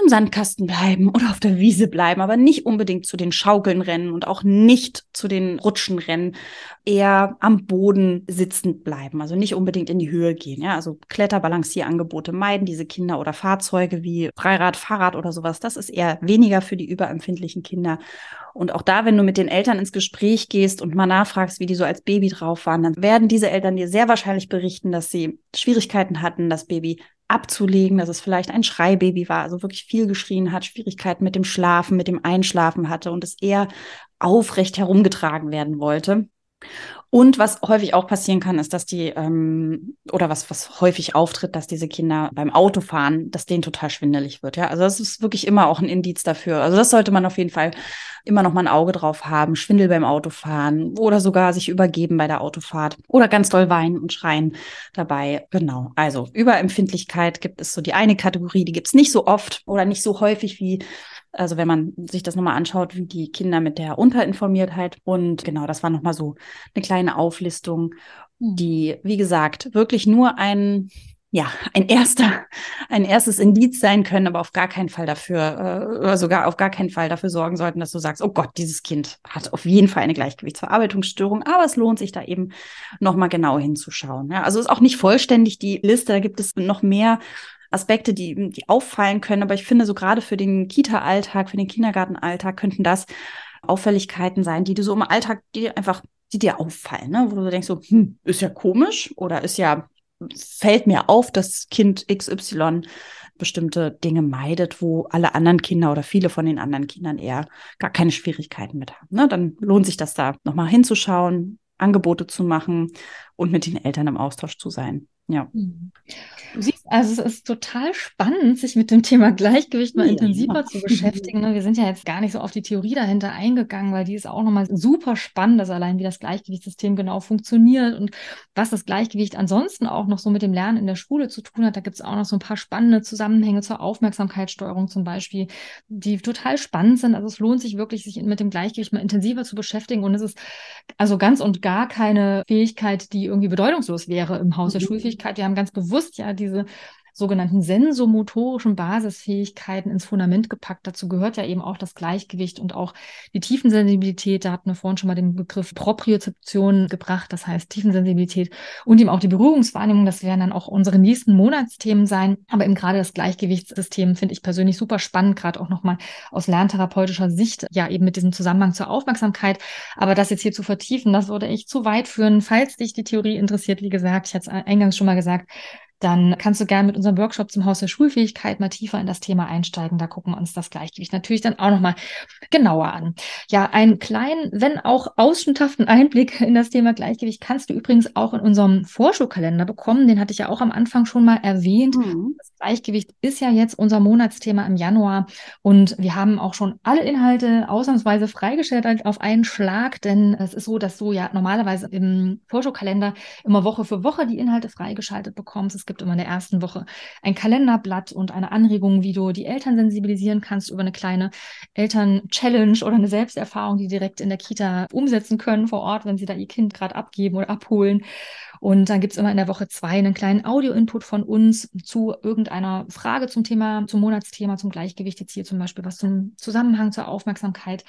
im Sandkasten bleiben oder auf der Wiese bleiben, aber nicht unbedingt zu den Schaukeln rennen und auch nicht zu den Rutschen rennen, eher am Boden sitzend bleiben, also nicht unbedingt in die Höhe gehen. Ja, also Kletterbalancierangebote meiden diese Kinder oder Fahrzeuge wie Freirad, Fahrrad oder sowas. Das ist eher weniger für die überempfindlichen Kinder. Und auch da, wenn du mit den Eltern ins Gespräch gehst und mal nachfragst, wie die so als Baby drauf waren, dann werden diese Eltern dir sehr wahrscheinlich berichten, dass sie Schwierigkeiten hatten, das Baby abzulegen, dass es vielleicht ein Schreibaby war, also wirklich viel geschrien hat, Schwierigkeiten mit dem Schlafen, mit dem Einschlafen hatte und es eher aufrecht herumgetragen werden wollte. Und was häufig auch passieren kann, ist, dass die, ähm, oder was, was häufig auftritt, dass diese Kinder beim Autofahren, dass denen total schwindelig wird. Ja, also das ist wirklich immer auch ein Indiz dafür. Also das sollte man auf jeden Fall immer noch mal ein Auge drauf haben. Schwindel beim Autofahren oder sogar sich übergeben bei der Autofahrt oder ganz doll weinen und schreien dabei. Genau. Also Überempfindlichkeit gibt es so die eine Kategorie, die gibt es nicht so oft oder nicht so häufig wie also wenn man sich das nochmal anschaut, wie die Kinder mit der Unterinformiertheit. Und genau, das war nochmal so eine kleine Auflistung, hm. die, wie gesagt, wirklich nur ein, ja, ein erster, ein erstes Indiz sein können, aber auf gar keinen Fall dafür, äh, oder sogar auf gar keinen Fall dafür sorgen sollten, dass du sagst, oh Gott, dieses Kind hat auf jeden Fall eine Gleichgewichtsverarbeitungsstörung, aber es lohnt sich da eben nochmal genau hinzuschauen. Ja, also ist auch nicht vollständig die Liste, da gibt es noch mehr Aspekte, die, die auffallen können. Aber ich finde, so gerade für den Kita-Alltag, für den Kindergartenalltag könnten das Auffälligkeiten sein, die du so im Alltag, die einfach, die dir auffallen, ne? wo du denkst so, hm, ist ja komisch oder ist ja, fällt mir auf, dass Kind XY bestimmte Dinge meidet, wo alle anderen Kinder oder viele von den anderen Kindern eher gar keine Schwierigkeiten mit haben. Ne? Dann lohnt sich das da nochmal hinzuschauen, Angebote zu machen und mit den Eltern im Austausch zu sein. Ja. Mhm. Du siehst, also es ist total spannend, sich mit dem Thema Gleichgewicht mal ja. intensiver zu beschäftigen. Ne? Wir sind ja jetzt gar nicht so auf die Theorie dahinter eingegangen, weil die ist auch nochmal super spannend, dass allein wie das Gleichgewichtssystem genau funktioniert und was das Gleichgewicht ansonsten auch noch so mit dem Lernen in der Schule zu tun hat. Da gibt es auch noch so ein paar spannende Zusammenhänge zur Aufmerksamkeitssteuerung zum Beispiel, die total spannend sind. Also es lohnt sich wirklich, sich mit dem Gleichgewicht mal intensiver zu beschäftigen. Und es ist also ganz und gar keine Fähigkeit, die irgendwie bedeutungslos wäre im Haus der mhm. Schulfähigkeit Fähigkeit. Wir haben ganz bewusst ja diese sogenannten sensomotorischen Basisfähigkeiten ins Fundament gepackt. Dazu gehört ja eben auch das Gleichgewicht und auch die Tiefensensibilität. Da hatten wir vorhin schon mal den Begriff Propriozeption gebracht, das heißt Tiefensensibilität und eben auch die Berührungswahrnehmung. Das werden dann auch unsere nächsten Monatsthemen sein. Aber eben gerade das Gleichgewichtssystem finde ich persönlich super spannend, gerade auch nochmal aus lerntherapeutischer Sicht, ja eben mit diesem Zusammenhang zur Aufmerksamkeit. Aber das jetzt hier zu vertiefen, das würde echt zu weit führen. Falls dich die Theorie interessiert, wie gesagt, ich hatte es eingangs schon mal gesagt, dann kannst du gerne mit unserem Workshop zum Haus der Schulfähigkeit mal tiefer in das Thema einsteigen. Da gucken wir uns das Gleichgewicht natürlich dann auch nochmal genauer an. Ja, einen kleinen, wenn auch ausschnitthaften Einblick in das Thema Gleichgewicht kannst du übrigens auch in unserem Vorschulkalender bekommen. Den hatte ich ja auch am Anfang schon mal erwähnt. Mhm. Das Gleichgewicht ist ja jetzt unser Monatsthema im Januar und wir haben auch schon alle Inhalte ausnahmsweise freigestellt auf einen Schlag, denn es ist so, dass du ja normalerweise im Vorschulkalender immer Woche für Woche die Inhalte freigeschaltet bekommst. Es gibt immer in der ersten Woche ein Kalenderblatt und eine Anregung, wie du die Eltern sensibilisieren kannst über eine kleine Eltern-Challenge oder eine Selbsterfahrung, die direkt in der Kita umsetzen können vor Ort, wenn sie da ihr Kind gerade abgeben oder abholen. Und dann gibt's immer in der Woche zwei einen kleinen Audio-Input von uns zu irgendeiner Frage zum Thema, zum Monatsthema, zum Gleichgewicht jetzt hier zum Beispiel, was zum Zusammenhang zur Aufmerksamkeit.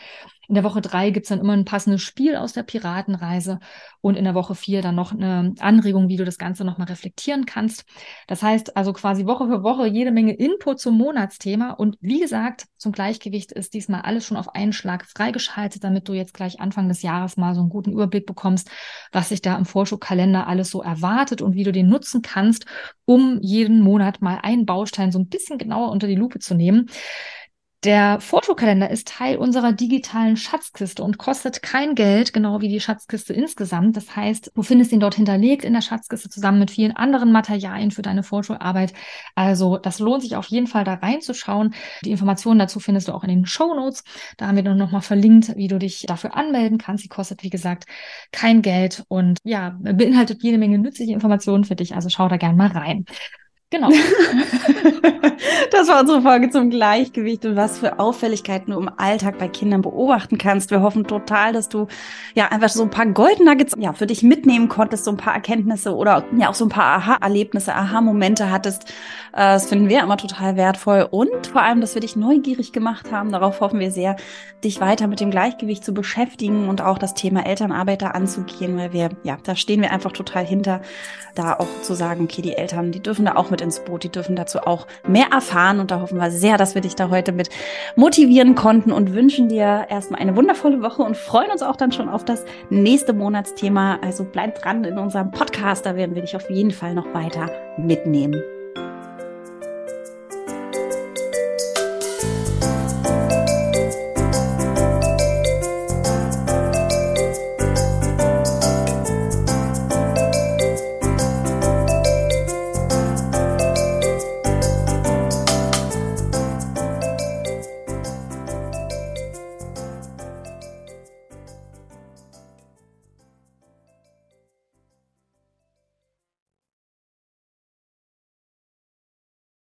In der Woche drei gibt's dann immer ein passendes Spiel aus der Piratenreise und in der Woche vier dann noch eine Anregung, wie du das Ganze nochmal reflektieren kannst. Das heißt also quasi Woche für Woche jede Menge Input zum Monatsthema. Und wie gesagt, zum Gleichgewicht ist diesmal alles schon auf einen Schlag freigeschaltet, damit du jetzt gleich Anfang des Jahres mal so einen guten Überblick bekommst, was sich da im Vorschubkalender alles so erwartet und wie du den nutzen kannst, um jeden Monat mal einen Baustein so ein bisschen genauer unter die Lupe zu nehmen. Der Fotokalender ist Teil unserer digitalen Schatzkiste und kostet kein Geld, genau wie die Schatzkiste insgesamt. Das heißt, du findest ihn dort hinterlegt in der Schatzkiste zusammen mit vielen anderen Materialien für deine Vorschularbeit. Also das lohnt sich auf jeden Fall da reinzuschauen. Die Informationen dazu findest du auch in den Show Notes. Da haben wir dann nochmal verlinkt, wie du dich dafür anmelden kannst. Sie kostet, wie gesagt, kein Geld und ja, beinhaltet jede Menge nützliche Informationen für dich. Also schau da gern mal rein. Genau. das war unsere Folge zum Gleichgewicht und was für Auffälligkeiten du im Alltag bei Kindern beobachten kannst. Wir hoffen total, dass du ja einfach so ein paar Golden ja, für dich mitnehmen konntest, so ein paar Erkenntnisse oder ja auch so ein paar Aha-Erlebnisse, Aha-Momente hattest. Äh, das finden wir immer total wertvoll und vor allem, dass wir dich neugierig gemacht haben. Darauf hoffen wir sehr, dich weiter mit dem Gleichgewicht zu beschäftigen und auch das Thema Elternarbeiter anzugehen, weil wir, ja, da stehen wir einfach total hinter, da auch zu sagen, okay, die Eltern, die dürfen da auch mit ins Boot. Die dürfen dazu auch mehr erfahren und da hoffen wir sehr, dass wir dich da heute mit motivieren konnten und wünschen dir erstmal eine wundervolle Woche und freuen uns auch dann schon auf das nächste Monatsthema. Also bleib dran in unserem Podcast, da werden wir dich auf jeden Fall noch weiter mitnehmen.